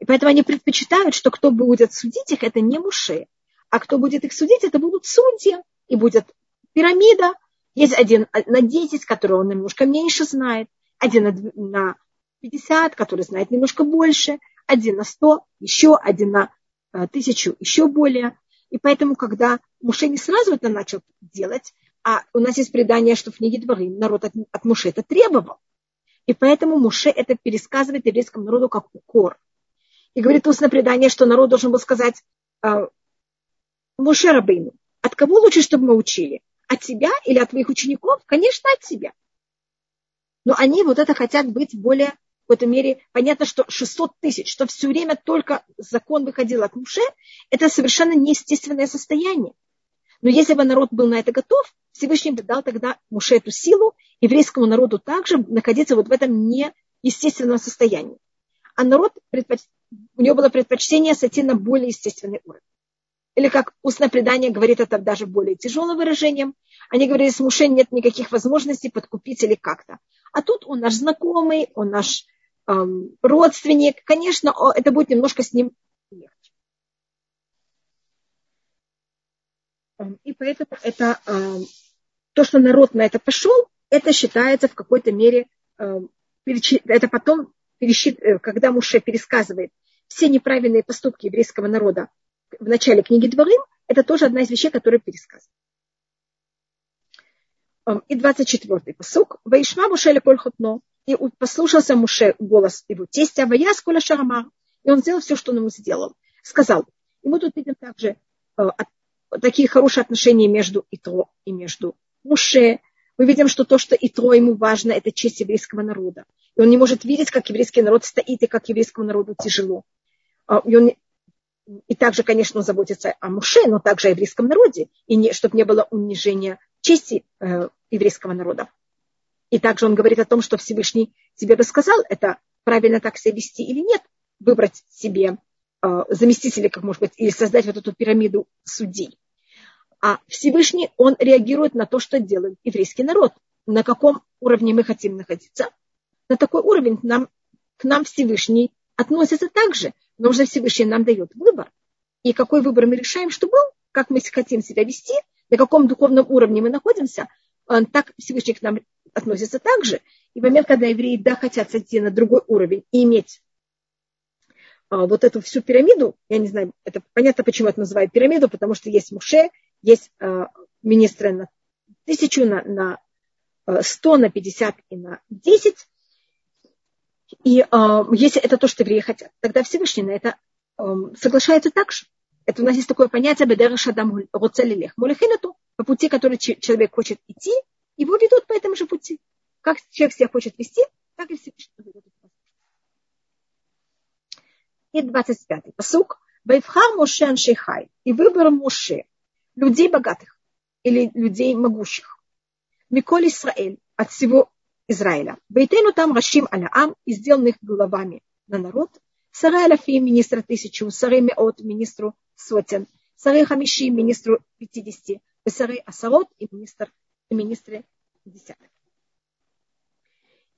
И поэтому они предпочитают, что кто будет судить их, это не Муше, а кто будет их судить, это будут судьи. И будет пирамида, есть один на 10, который он немножко меньше знает, один на 50, который знает немножко больше, один на 100, еще один на э, тысячу, еще более. И поэтому, когда Муше не сразу это начал делать, А у нас есть предание, что в книге Дворы народ от, от Муше это требовал. И поэтому Муше это пересказывает еврейскому народу как укор. И говорит устное предание, что народ должен был сказать а, Муше Рабейну, от кого лучше, чтобы мы учили? От тебя или от твоих учеников? Конечно, от тебя. Но они вот это хотят быть более, в этой мере, понятно, что 600 тысяч, что все время только закон выходил от Муше, это совершенно неестественное состояние. Но если бы народ был на это готов, Всевышний бы дал тогда Муше эту силу, еврейскому народу также находиться вот в этом неестественном состоянии. А народ, у него было предпочтение сойти на более естественный уровень. Или как устное предание говорит это даже более тяжелым выражением. Они говорили, с Муше нет никаких возможностей подкупить или как-то. А тут он наш знакомый, он наш эм, родственник. Конечно, это будет немножко с ним легче. Эм, и поэтому это, эм, то, что народ на это пошел, это считается в какой-то мере, эм, это потом, э, когда Муше пересказывает все неправильные поступки еврейского народа в начале книги Дворим, это тоже одна из вещей, которые пересказаны. И 24-й посук. Ваишма Муше ле хутно. И послушался Муше голос его тестя, Ваяс коля шарама. И он сделал все, что он ему сделал. Сказал. И мы тут видим также э, такие хорошие отношения между Итро и между Муше. Мы видим, что то, что Итро ему важно, это честь еврейского народа. И он не может видеть, как еврейский народ стоит и как еврейскому народу тяжело. А, и он и также, конечно, он заботится о Муше, но также о еврейском народе, и не, чтобы не было унижения чести э, еврейского народа. И также он говорит о том, что Всевышний тебе бы сказал, это правильно так себя вести или нет, выбрать себе э, заместителя, как может быть, или создать вот эту пирамиду судей. А Всевышний, он реагирует на то, что делает еврейский народ. На каком уровне мы хотим находиться. На такой уровень нам, к нам Всевышний относится так же но уже Всевышний нам дает выбор. И какой выбор мы решаем, что был, как мы хотим себя вести, на каком духовном уровне мы находимся, э, так Всевышний к нам относится так же. И в момент, когда евреи да, хотят сойти на другой уровень и иметь а, вот эту всю пирамиду, я не знаю, это понятно, почему это называют пирамиду, потому что есть Муше, есть а, министры на тысячу, на, 100, на 50 и на 10, и э, если это то, что евреи хотят, тогда Всевышний на это э, соглашается так же. Это у нас есть такое понятие бедер шадам роцелилех. Молехинату, по пути, который человек хочет идти, его ведут по этому же пути. Как человек себя хочет вести, так и Всевышний ведет И 25-й посук. Вайфхар Моше Аншейхай. И выбор Моше людей богатых или людей могущих. Миколь Исраэль от всего Израиля. Бейтену там Рашим Аляам и сделан их головами на народ. Сарай Аляфим, министра тысячу, Сарай Меот, министру сотен, Сарай Хамиши, министру пятидесяти, Сарай Асарот и министр, и министры десяток.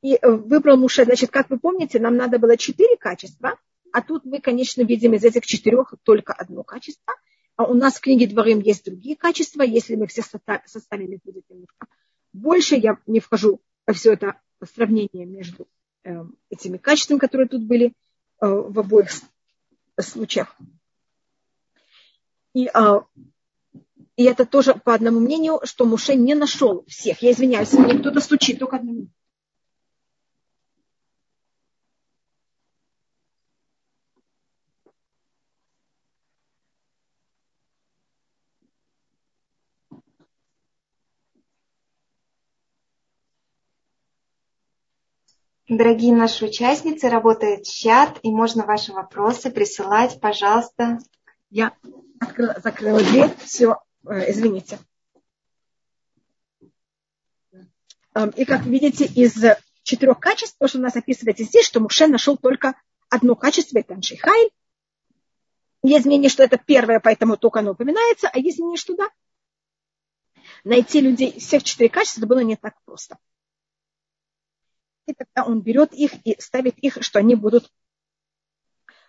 И э, выбрал Муше, значит, как вы помните, нам надо было четыре качества, а тут мы, конечно, видим из этих четырех только одно качество. А у нас в книге Дворим есть другие качества. Если мы все составили, будет немножко больше. Я не вхожу все это сравнение между э, этими качествами, которые тут были э, в обоих случаях. И, э, и это тоже по одному мнению, что Муше не нашел всех. Я извиняюсь, мне кто-то стучит, только одну минуту. Дорогие наши участницы, работает чат, и можно ваши вопросы присылать, пожалуйста. Я открыла, закрыла дверь, все, э, извините. Эм, и как видите, из четырех качеств, то, что у нас описывается здесь, что Муше нашел только одно качество, это Аншихайль. Есть мнение, что это первое, поэтому только оно упоминается, а есть мнение, что да. Найти людей всех четыре качества было не так просто и тогда он берет их и ставит их, что они будут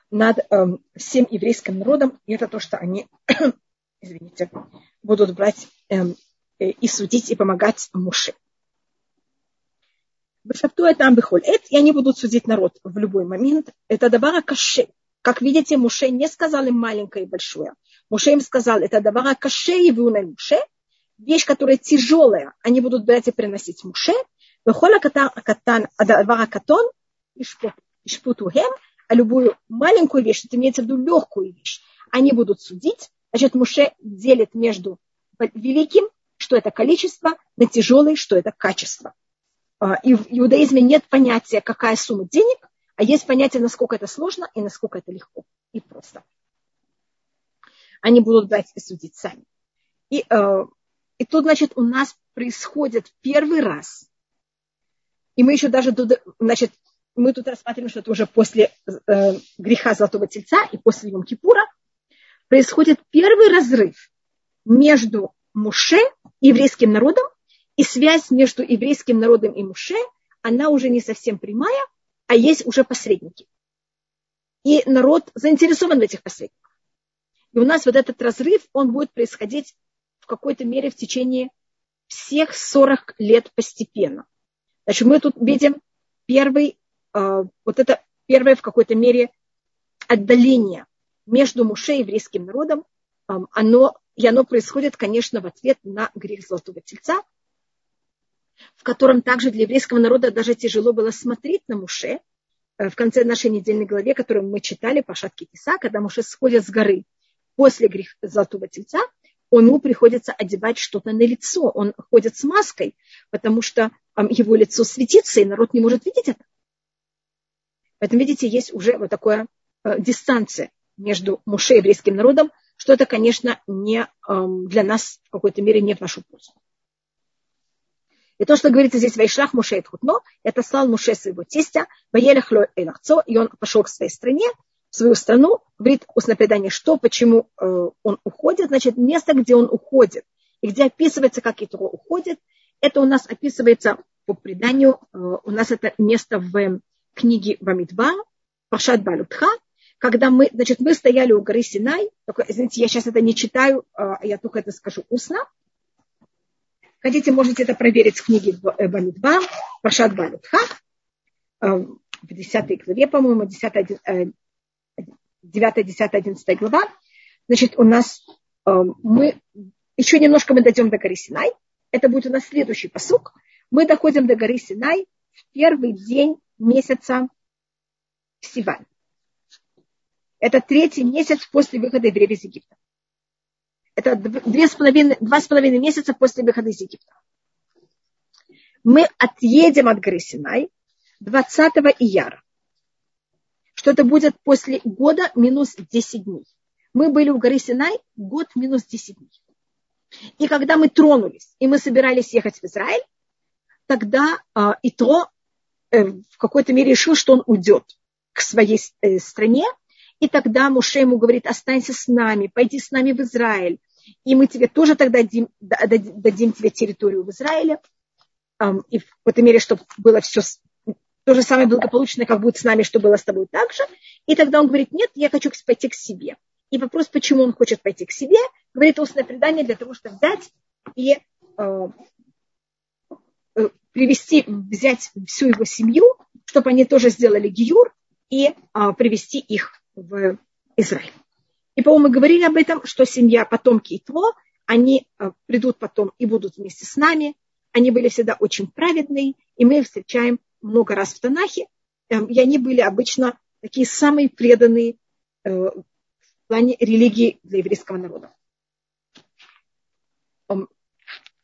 над э, всем еврейским народом, и это то, что они, извините, будут брать э, э, и судить, и помогать Муше. Бешапту это амбихоль. И они будут судить народ в любой момент. Это давара каше. Как видите, Муше не сказал им маленькое и большое. Муше им сказал, это давара каше и вюна Муше. вещь, которая тяжелая, они будут брать и приносить муше. Вехола катан адавара катон ишпутухем, а любую маленькую вещь, это имеется в виду легкую вещь, они будут судить. Значит, Муше делит между великим, что это количество, на тяжелый, что это качество. И в иудаизме нет понятия, какая сумма денег, а есть понятие, насколько это сложно и насколько это легко и просто. Они будут брать и судить сами. И, и тут, значит, у нас происходит первый раз, и мы еще даже, значит, мы тут рассматриваем, что это уже после э, греха Золотого Тельца и после Йом Кипура, происходит первый разрыв между Муше и еврейским народом, и связь между еврейским народом и Муше, она уже не совсем прямая, а есть уже посредники. И народ заинтересован в этих посредниках. И у нас вот этот разрыв, он будет происходить в какой-то мере в течение всех 40 лет постепенно. Значит, мы тут видим первый, э, вот это первое в какой-то мере отдаление между Муше и еврейским народом, оно, и оно происходит, конечно, в ответ на грех Золотого Тельца, в котором также для еврейского народа даже тяжело было смотреть на Муше. Э, в конце нашей недельной главе, которую мы читали по шатке Тиса, когда Муше сходит с горы после греха Золотого Тельца, ему приходится одевать что-то на лицо. Он ходит с маской, потому что его лицо светится, и народ не может видеть это. Поэтому, видите, есть уже вот такая э, дистанция между Муше и еврейским народом, что это, конечно, не, для нас в какой-то мере не в нашу пользу. И то, что говорится здесь Вайшлах Муше и Тхутно, это слал Муше своего тестя, Ваелехло Элахцо, и он пошел к своей стране, в свою страну, говорит устное предание, что, почему э, он уходит, значит, место, где он уходит, и где описывается, как Итро уходит, это у нас описывается по преданию, э, у нас это место в книге Бамидба, Пашат Балутха, когда мы, значит, мы стояли у горы Синай, только, извините, я сейчас это не читаю, э, я только это скажу устно, Хотите, можете это проверить в книге Бамидба, Пашат Балютха, э, в 10 главе, по-моему, 10, 9, 10, 11 глава. Значит, у нас э, мы, еще немножко мы дойдем до горы Синай. Это будет у нас следующий посук. Мы доходим до горы Синай в первый день месяца Сиван. Это третий месяц после выхода евреев из Египта. Это две с половиной, два с половиной месяца после выхода из Египта. Мы отъедем от горы Синай 20 ияра. Что это будет после года минус 10 дней. Мы были у горы Синай год минус 10 дней. И когда мы тронулись, и мы собирались ехать в Израиль, тогда э, Итро э, в какой-то мере решил, что он уйдет к своей э, стране, и тогда Муше ему говорит, останься с нами, пойди с нами в Израиль, и мы тебе тоже тогда дадим, дадим тебе территорию в Израиле, и в какой-то мере, чтобы было все то же самое благополучное, как будет с нами, что было с тобой так же. И тогда он говорит, нет, я хочу пойти к себе. И вопрос, почему он хочет пойти к себе, говорит устное предание для того, чтобы взять и э, э привести, взять всю его семью, чтобы они тоже сделали гиюр и э, привести их в Израиль. И, по-моему, мы говорили об этом, что семья потомки Итво, они э, придут потом и будут вместе с нами. Они были всегда очень праведные, и мы их встречаем много раз в Танахе. Эм, и они были обычно такие самые преданные э, в плане религии для еврейского народа.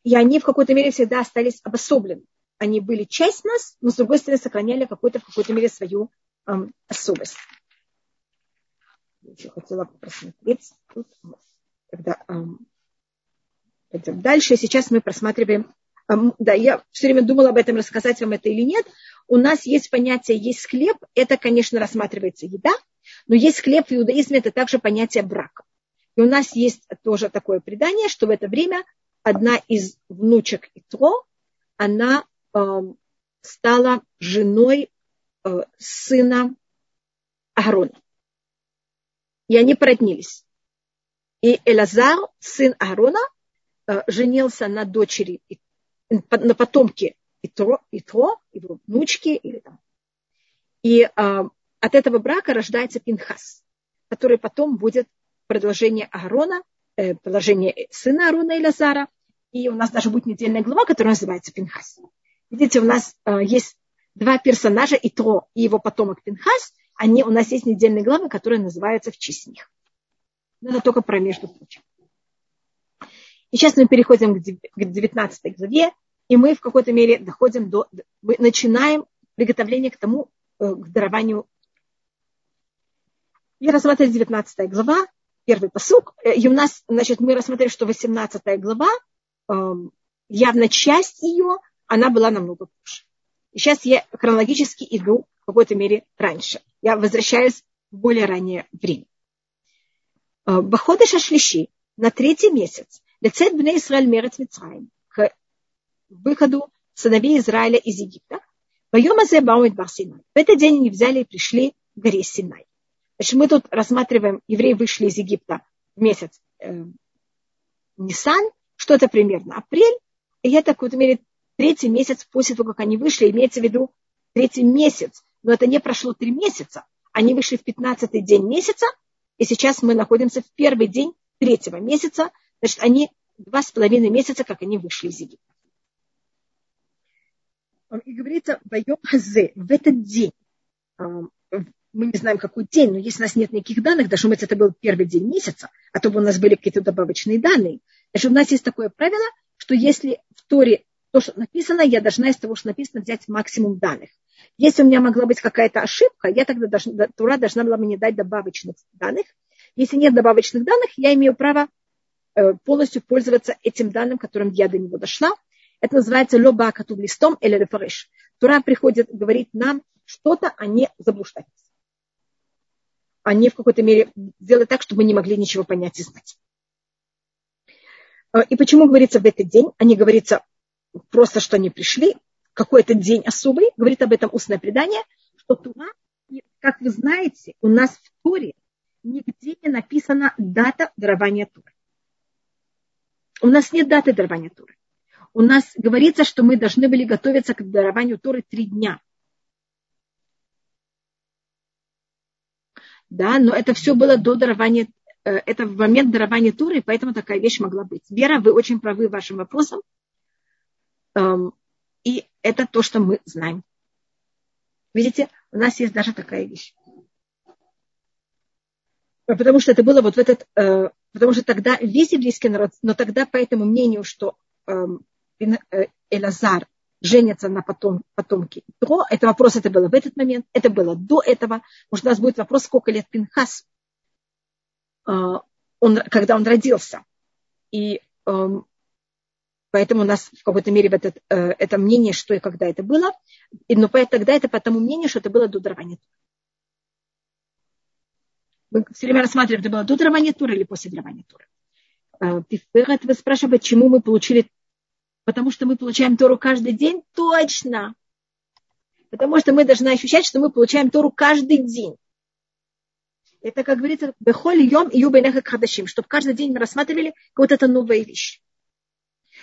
И они в какой-то мере всегда остались обособлены. Они были часть нас, но с другой стороны сохраняли какой-то, в какой-то мере свою эм, особость еще хотела просмотреть. Тут, когда эм, пойдем дальше. Сейчас мы просматриваем. Эм, да, я все время думала об этом, рассказать вам это или нет. У нас есть понятие, есть хлеб. Это, конечно, рассматривается еда. Но есть хлеб в иудаизме, это также понятие брака. И у нас есть тоже такое предание, что в это время одна из внучек Итро, она э, стала женой э, сына Аарона и они породнились. И Элазар, сын Аарона, э, женился на дочери, на потомке Итро, Итро его внучки. Или там. И а, от этого брака рождается Пинхас, который потом будет продолжение Аарона, э, продолжение сына Аарона и Лазара, и у нас даже будет недельная глава, которая называется Пинхас. Видите, у нас э, есть два персонажа, и Тро, и его потомок Пинхас, они, у нас есть недельные главы, которые называются «В честь них». Это только про между прочим. И сейчас мы переходим к 19 главе, и мы в какой-то мере доходим до, мы начинаем приготовление к тому, э, к дарованию. И рассматривать 19 глава, первый посук. Э, нас, значит, мы рассмотрели, что 18 глава, эм, явно часть ее, она была намного позже. И сейчас я хронологически иду в какой-то мере раньше. Я возвращаюсь в более раннее время. Э, Бахода Шашлиши на третий месяц Лецет бне Исраэль мерец Мицраим к выходу сыновей Израиля из Египта. В этот день они взяли и пришли к горе Синай. Значит, мы тут рассматриваем, евреи вышли из Египта в месяц э, Нисан, что это примерно апрель, и это, в какой-то мере, третий месяц после того, как они вышли, имеется в виду третий месяц. Но это не прошло три месяца. Они вышли в пятнадцатый день месяца, и сейчас мы находимся в первый день третьего месяца. Значит, они два с половиной месяца, как они вышли из Египта. И говорится, в этот день, мы не знаем, какой день, но если у нас нет никаких данных, даже может, это был первый день месяца, а то бы у нас были какие-то добавочные данные. Значит, у нас есть такое правило, что если в Торе то, что написано, я должна из того, что написано, взять максимум данных. Если у меня могла быть какая-то ошибка, я тогда должна, Тура должна была мне дать добавочных данных. Если нет добавочных данных, я имею право э, полностью пользоваться этим данным, которым я до него дошла. Это называется лоба катуб листом или рефареш. Тура приходит говорить нам что-то, а не заблуждать. А не в какой-то мере сделать так, чтобы мы не могли ничего понять и знать. Э, и почему говорится в этот день, а не говорится просто, что они пришли, какой-то день особый, говорит об этом устное предание, что Тура, как вы знаете, у нас в Туре нигде не написана дата дарования Туры. У нас нет даты дарования Туры. У нас говорится, что мы должны были готовиться к дарованию Торы три дня. Да, но это все было до дарования, э, это в момент дарования Туры, поэтому такая вещь могла быть. Вера, вы очень правы вашим вопросом. Эм, и это то, что мы знаем. Видите, у нас есть даже такая вещь. Потому что это было вот в этот, э, потому что тогда весь еврейский народ, но тогда по этому мнению, что эм, э, Элазар женится на потом, потомке то это вопрос, это было в этот момент, это было до этого. Может, у нас будет вопрос, сколько лет Пинхас, э, он, когда он родился. И эм, Поэтому у нас в какой-то мере в этот, э, это мнение, что и когда это было. И, но тогда это по тому мнению, что это было до дарования Мы все время рассматриваем, это было до дарования Тура или после дарования Тура. Э, вы спрашиваете, почему мы получили... Потому что мы получаем Тору каждый день? Точно! Потому что мы должны ощущать, что мы получаем Тору каждый день. Это, как говорится, бехоль йом и юбейнеха кхадашим, чтобы каждый день мы рассматривали какую-то новая вещь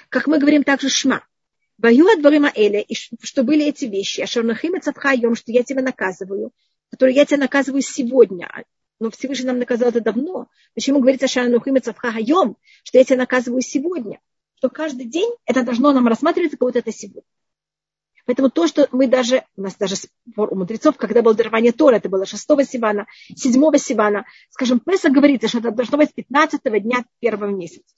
как мы говорим также шма. Бою дворима эля, и что были эти вещи, а шарнахим и цапхайом, что я тебя наказываю, которые я тебя наказываю сегодня. Но Всевышний нам наказал это давно. Почему говорится шарнахим и цапхайом, что я тебя наказываю сегодня? Что каждый день это должно нам рассматриваться, как вот это сегодня. Поэтому то, что мы даже, у нас даже спор у мудрецов, когда было дарование Тора, это было 6 Сивана, 7 Сивана, скажем, Песа говорится, что это должно быть 15 дня первого месяца.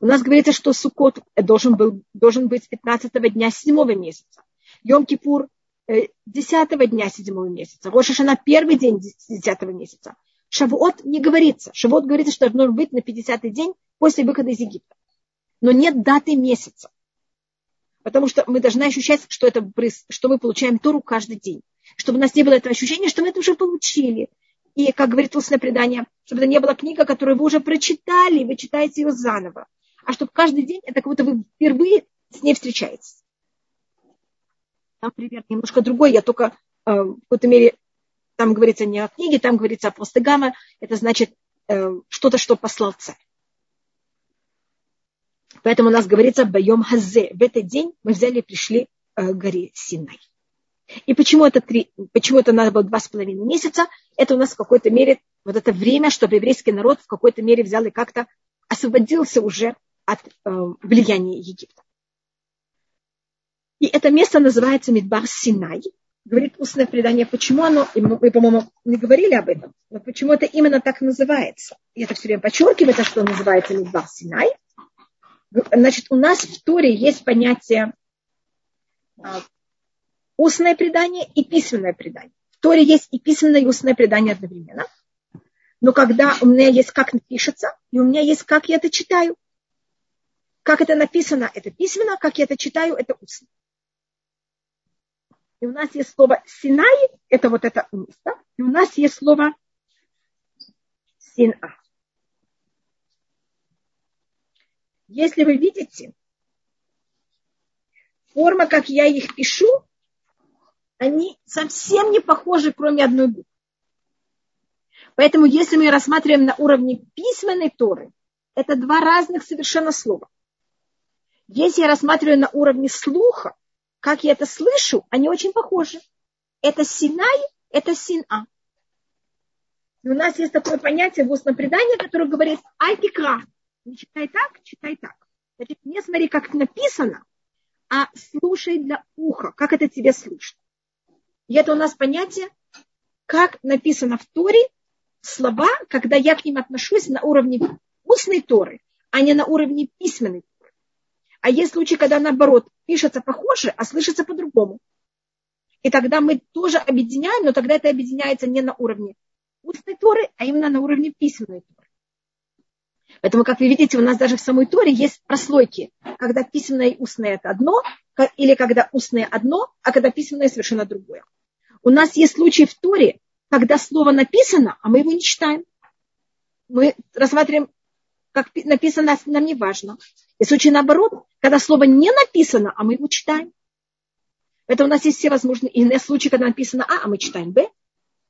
У нас говорится, что Суккот должен, был, должен быть 15 дня седьмого месяца. Йом-Кипур 10 э, дня седьмого месяца. Рошашана первый день 10 месяца. Шавуот не говорится. Шавуот говорится, что должен быть на 50 день после выхода из Египта. Но нет даты месяца. Потому что мы должны ощущать, что, это, что мы получаем Тору каждый день. Чтобы у нас не было этого ощущения, что мы это уже получили. И, как говорит устное предание, чтобы это не была книга, которую вы уже прочитали, и вы читаете ее заново а чтобы каждый день это как будто вы впервые с ней встречаетесь. Там пример немножко другой, я только э, в какой-то мере, там говорится не о книге, там говорится о постыгама, это значит э, что-то, что послал царь. Поэтому у нас говорится «Байом хазе». В этот день мы взяли и пришли э, к горе Синай. И почему это, три, почему это надо было два с половиной месяца? Это у нас в какой-то мере вот это время, чтобы еврейский народ в какой-то мере взял и как-то освободился уже от э, влияния Египта. И это место называется Мидбар Синай. Говорит устное предание, почему оно, и мы, по-моему, не говорили об этом, но почему это именно так называется. И это все время подчеркивает, что называется Мидбар Синай. Значит, у нас в Торе есть понятие а, устное предание и письменное предание. В Торе есть и письменное, и устное предание одновременно. Но когда у меня есть как пишется, и у меня есть как я это читаю. Как это написано, это письменно, как я это читаю, это устно. И у нас есть слово Синай, это вот это место. И у нас есть слово Сина. Если вы видите, форма, как я их пишу, они совсем не похожи, кроме одной буквы. Поэтому, если мы рассматриваем на уровне письменной Торы, это два разных совершенно слова. Если я рассматриваю на уровне слуха, как я это слышу, они очень похожи. Это Синай, это Сина. У нас есть такое понятие в устном предании, которое говорит Альтикра. Не читай так, читай так. Значит, не смотри, как написано, а слушай для уха, как это тебе слышно. И это у нас понятие, как написано в Торе, слова, когда я к ним отношусь на уровне устной Торы, а не на уровне письменной Торы. А есть случаи, когда наоборот, пишется похоже, а слышится по-другому. И тогда мы тоже объединяем, но тогда это объединяется не на уровне устной Торы, а именно на уровне письменной Торы. Поэтому, как вы видите, у нас даже в самой Торе есть прослойки, когда письменное и устное это одно, или когда устное одно, а когда письменное совершенно другое. У нас есть случаи в Торе, когда слово написано, а мы его не читаем. Мы рассматриваем, как написано, нам не важно. И случай наоборот, когда слово не написано, а мы его читаем. Это у нас есть все возможные. И случаи, когда написано А, а мы читаем Б.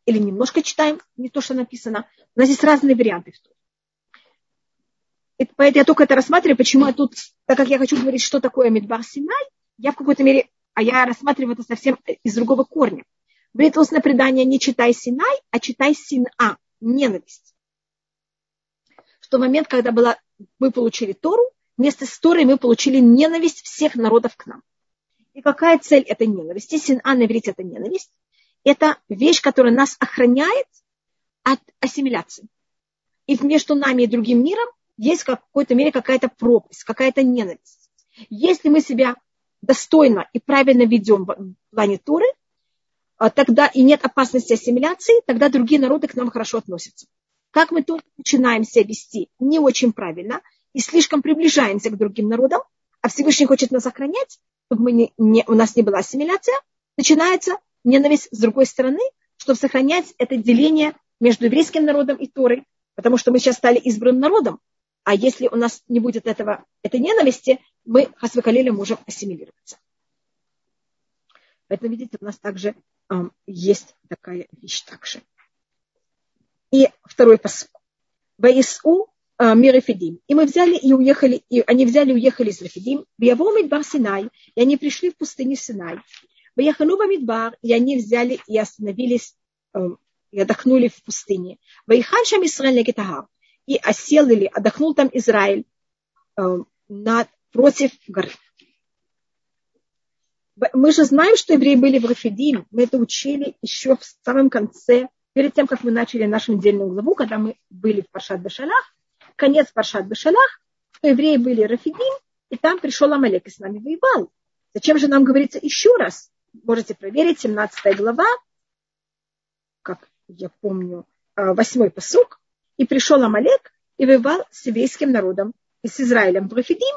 Или немножко читаем не то, что написано. У нас есть разные варианты. И поэтому я только это рассматриваю, почему я тут, так как я хочу говорить, что такое Медбар Синай, я в какой-то мере, а я рассматриваю это совсем из другого корня. Говорит устное предание, не читай Синай, а читай Сина, ненависть. В тот момент, когда была, мы получили Тору, вместо с Торой мы получили ненависть всех народов к нам. И какая цель этой ненависти? Сина на иврите это ненависть. Это вещь, которая нас охраняет от ассимиляции. И между нами и другим миром есть в какой-то мере какая-то пропасть, какая-то ненависть. Если мы себя достойно и правильно ведем в плане Торы, а тогда и нет опасности ассимиляции, тогда другие народы к нам хорошо относятся. Как мы только начинаем себя вести не очень правильно и слишком приближаемся к другим народам, а Всевышний хочет нас охранять, чтобы мы не, не, у нас не была ассимиляция, начинается ненависть с другой стороны, чтобы сохранять это деление между еврейским народом и Торой, потому что мы сейчас стали избранным народом, а если у нас не будет этого, этой ненависти, мы, хасвакалили, можем ассимилироваться. Поэтому, видите, у нас также есть такая вещь также. И второй посыл. Ваису а, Мирефидим. И мы взяли и уехали, и они взяли и уехали из Рефидим. Бьявом Мидбар Синай. И они пришли в пустыню Синай. Ваяхану Мидбар. И они взяли и остановились, и отдохнули в пустыне. Ваихан Шам Исраэль. И осел или отдохнул там Израиль над, против горы мы же знаем, что евреи были в Рафидим. Мы это учили еще в самом конце, перед тем, как мы начали нашу недельную главу, когда мы были в Паршат Бешалах. Конец Паршат Бешалах, что евреи были Рафидим, и там пришел Амалек и с нами воевал. Зачем же нам говорится еще раз? Можете проверить, 17 глава, как я помню, а, восьмой посук. И пришел Амалек и воевал с еврейским народом и с Израилем в Рафидим.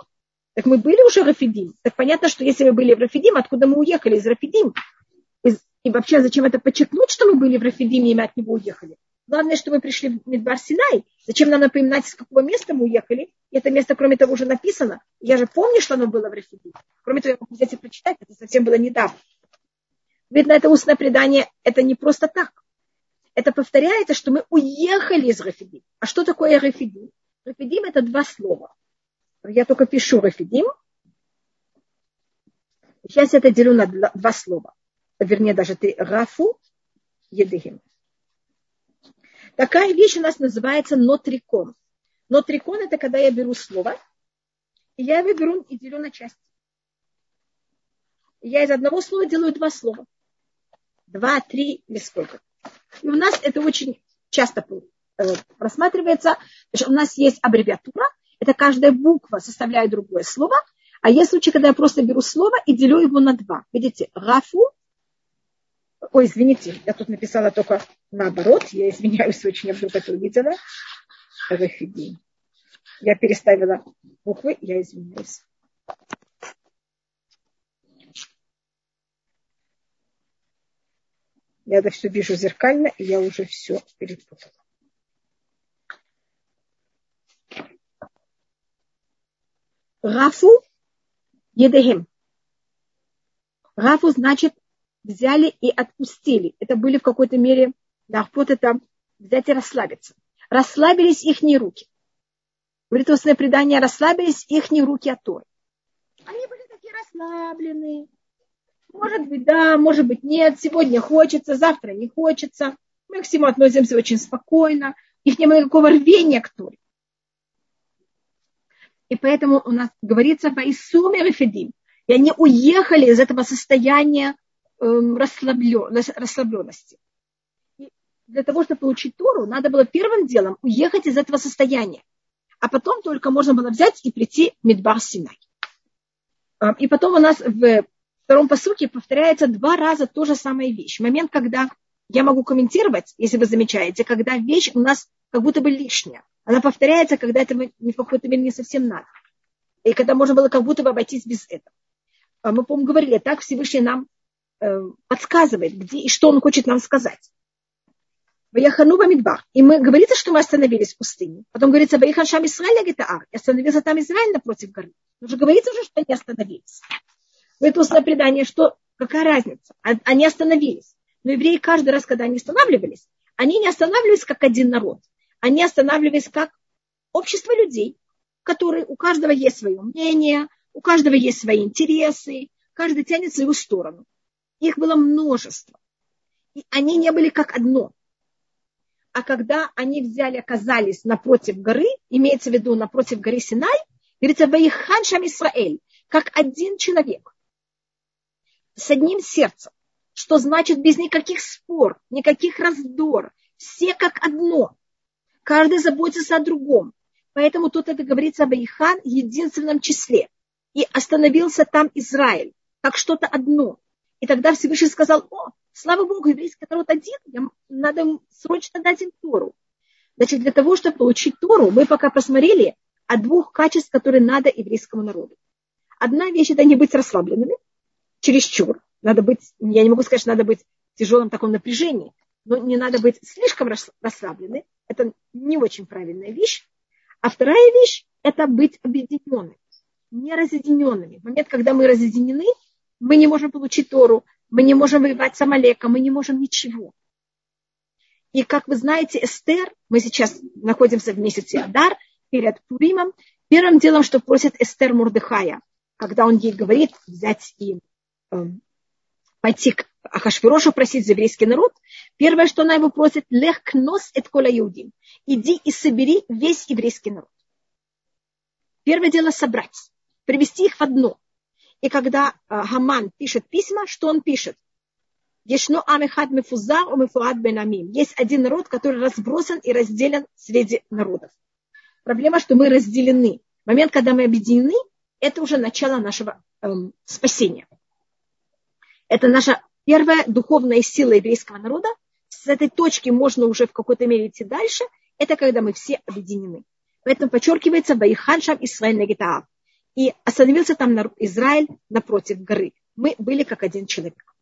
Так мы были уже в Рафидим. Так понятно, что если мы были в Рафидим, откуда мы уехали из Рафидим? И вообще, зачем это подчеркнуть, что мы были в Рафидиме и мы от него уехали? Главное, что мы пришли в Медбар Синай. Зачем нам напоминать, с какого места мы уехали? И это место, кроме того, уже написано. Я же помню, что оно было в Рафидиме. Кроме того, я могу взять и прочитать. Это совсем было недавно. Видно, это устное предание, это не просто так. Это повторяется, что мы уехали из Рафидим. А что такое Рафидим? Рафидим – это два слова. Я только пишу Рафидим. Сейчас я это делю на два слова. Вернее, даже три. Рафу, едыхим. Такая вещь у нас называется нотрикон. Нотрикон – это когда я беру слово, И я его беру и делю на части. Я из одного слова делаю два слова. Два, три или сколько. И у нас это очень часто э, просматривается. Значит, у нас есть аббревиатура. Это каждая буква составляет другое слово. А есть случаи, когда я просто беру слово и делю его на два. Видите, рафу. Ой, извините, я тут написала только наоборот. Я извиняюсь очень, я вдруг это увидела. Я переставила буквы, я извиняюсь. Я это все вижу зеркально, и я уже все перепутала. Рафу едехем. Рафу значит взяли и отпустили. Это были в какой-то мере, да, вот это взять и расслабиться. Расслабились их руки. Говорит предание, расслабились их руки от Торы. Они были такие расслабленные. Может быть, да, может быть, нет. Сегодня хочется, завтра не хочется. Мы к всему относимся очень спокойно. Их нет никакого рвения к Торе. И поэтому у нас говорится по Исуме Рефедим. И они уехали из этого состояния эм, расслабленности. И для того, чтобы получить Тору, надо было первым делом уехать из этого состояния. А потом только можно было взять и прийти в Мидбар Синай. Эм, и потом у нас в втором посуке повторяется два раза то же самая вещь. Момент, когда я могу комментировать, если вы замечаете, когда вещь у нас как будто бы лишняя. Она повторяется, когда этого в какой-то мере не совсем надо. И когда можно было как будто бы обойтись без этого. А мы, по-моему, говорили, так Всевышний нам э, подсказывает, где и что он хочет нам сказать. Ваяханува Мидбар. И мы говорится, что мы остановились в пустыне. Потом говорится, Ваяхан Шам Исраиль Гитаар. И остановился там Израиль напротив горы. Уже говорится уже, что они остановились. Это устное предание, что какая разница? А, они остановились. Но евреи каждый раз, когда они останавливались, они не останавливались как один народ. Они останавливались как общество людей, которые у каждого есть свое мнение, у каждого есть свои интересы, каждый тянет свою сторону. Их было множество. И они не были как одно. А когда они взяли, оказались напротив горы, имеется в виду напротив горы Синай, говорится, Ваихан Шам Исраэль, как один человек с одним сердцем, что значит без никаких спор, никаких раздор, все как одно. Каждый заботится о другом. Поэтому тут это говорится об Ихан в единственном числе. И остановился там Израиль, как что-то одно. И тогда Всевышний сказал, о, слава Богу, еврейский народ один, надо им срочно дать им Тору. Значит, для того, чтобы получить Тору, мы пока посмотрели о двух качествах, которые надо еврейскому народу. Одна вещь – это не быть расслабленными, чересчур. Надо быть, я не могу сказать, что надо быть в тяжелом таком напряжении, но не надо быть слишком расслабленным. Это не очень правильная вещь. А вторая вещь – это быть объединенными, не разъединенными. В момент, когда мы разъединены, мы не можем получить Тору, мы не можем воевать с Амалеком, мы не можем ничего. И как вы знаете, Эстер, мы сейчас находимся в месяце Адар, перед Пуримом, первым делом, что просит Эстер Мурдыхая, когда он ей говорит взять им пойти к Ахашвирошу просить за еврейский народ, первое, что она его просит, лех кнос эт кола иудим. Иди и собери весь еврейский народ. Первое дело собрать, привести их в одно. И когда э, Хаман пишет письма, что он пишет? Ешно амехад мефузар о мефуад бенамим. Есть один народ, который разбросан и разделен среди народов. Проблема, что мы разделены. Момент, когда мы объединены, это уже начало нашего эм, спасения. Это наша первая духовная сила еврейского народа. С этой точки можно уже в какой-то мере идти дальше. Это когда мы все объединены. Поэтому подчеркивается Ваиханшам Исраиль Нагитаа. И остановился там Израиль напротив горы. Мы были как один человек.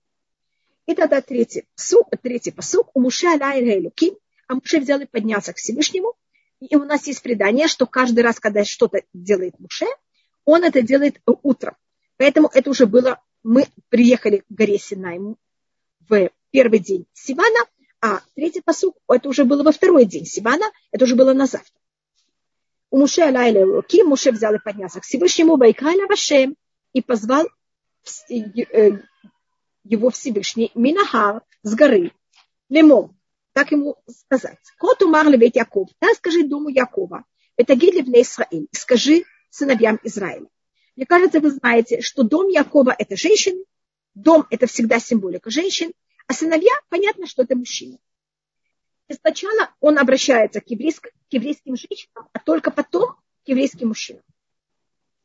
И тогда третий, псук, третий посук у Муше Алайрайлюки, а Муше взял и поднялся к Всевышнему. И у нас есть предание, что каждый раз, когда что-то делает Муше, он это делает утром. Поэтому это уже было мы приехали к горе Синай в первый день Сивана, а третий посук, это уже было во второй день Сивана, это уже было на завтра. У Муше Алайля руки, Муше взял и поднялся к Всевышнему, Байкаля Вашем, и позвал э, его Всевышний Минахар с горы, Лемом, так ему сказать. Кот умар левет Яков, да, скажи дому Якова, это гидли в Израиль, скажи сыновьям Израиля. Мне кажется, вы знаете, что дом Якова – это женщины, дом – это всегда символика женщин, а сыновья, понятно, что это мужчины. И сначала он обращается к, еврейск, к еврейским женщинам, а только потом к еврейским мужчинам.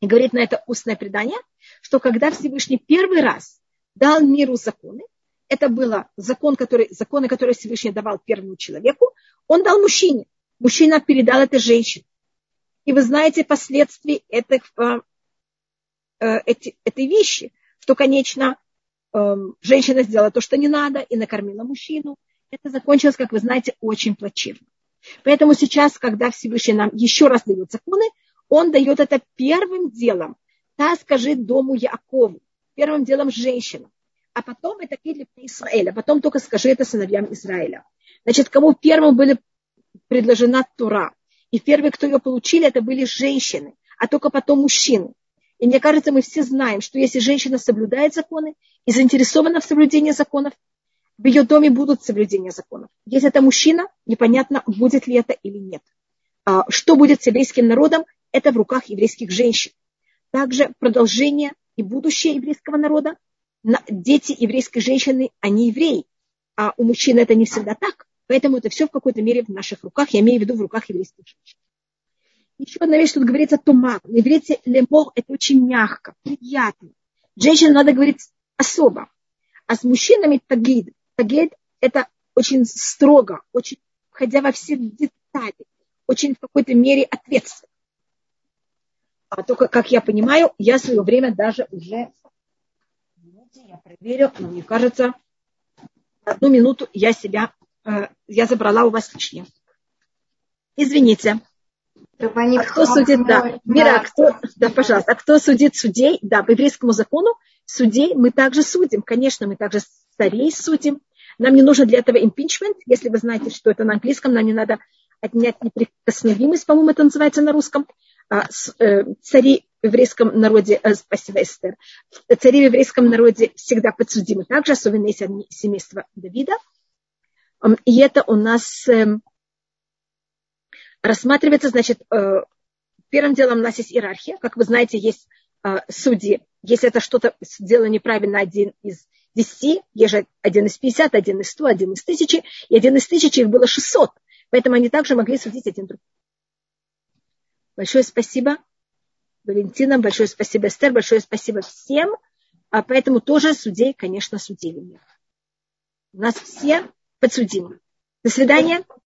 И говорит на это устное предание, что когда Всевышний первый раз дал миру законы, это было закон, который, законы, которые Всевышний давал первому человеку, он дал мужчине. Мужчина передал это женщине. И вы знаете последствия этих, э, эти, этой вещи, что, конечно, э, женщина сделала то, что не надо, и накормила мужчину. Это закончилось, как вы знаете, очень плачевно. Поэтому сейчас, когда Всевышний нам еще раз дает законы, он дает это первым делом. Та скажи дому Якову, первым делом женщинам. А потом это для Израиля. Потом только скажи это сыновьям Израиля. Значит, кому первым были предложена Тура. И первые, кто ее получили, это были женщины, а только потом мужчины. И мне кажется, мы все знаем, что если женщина соблюдает законы и заинтересована в соблюдении законов, в ее доме будут соблюдения законов. Если это мужчина, непонятно, будет ли это или нет. А что будет с еврейским народом, это в руках еврейских женщин. Также продолжение и будущее еврейского народа. Дети еврейской женщины, они евреи, а у мужчин это не всегда так. Поэтому это все в какой-то мере в наших руках, я имею в виду в руках еврейских женщин. Еще одна вещь, тут говорится тумак. На иврите лемор это очень мягко, приятно. Женщинам надо говорить особо. А с мужчинами тагид. Тагид это очень строго, очень входя во все детали, очень в какой-то мере ответственно. А только, как я понимаю, я свое время даже уже, я проверю, но мне кажется, одну минуту я себя Э, я забрала у вас лишнее. Извините. А кто судит, да, Мира, а кто, да, пожалуйста, а кто судит судей? Да, по еврейскому закону судей мы также судим. Конечно, мы также царей судим. Нам не нужно для этого импичмент. Если вы знаете, что это на английском, нам не надо отнять неприкосновимость, по-моему, это называется на русском. А, э, цари в еврейском народе, э, спасибо, Эстер, цари в еврейском народе всегда подсудимы также, особенно если они семейство Давида. И это у нас эм, рассматривается, значит, э, первым делом у нас есть иерархия. Как вы знаете, есть э, судьи. Если это что-то сделано неправильно, один из десяти, есть же один из пятьдесят, один из сто, один из тысячи, и один из тысячи их было шестьсот. Поэтому они также могли судить один другого. Большое спасибо Валентина, большое спасибо Эстер, большое спасибо всем. А поэтому тоже судей, конечно, судили. У нас все подсудимы. До свидания.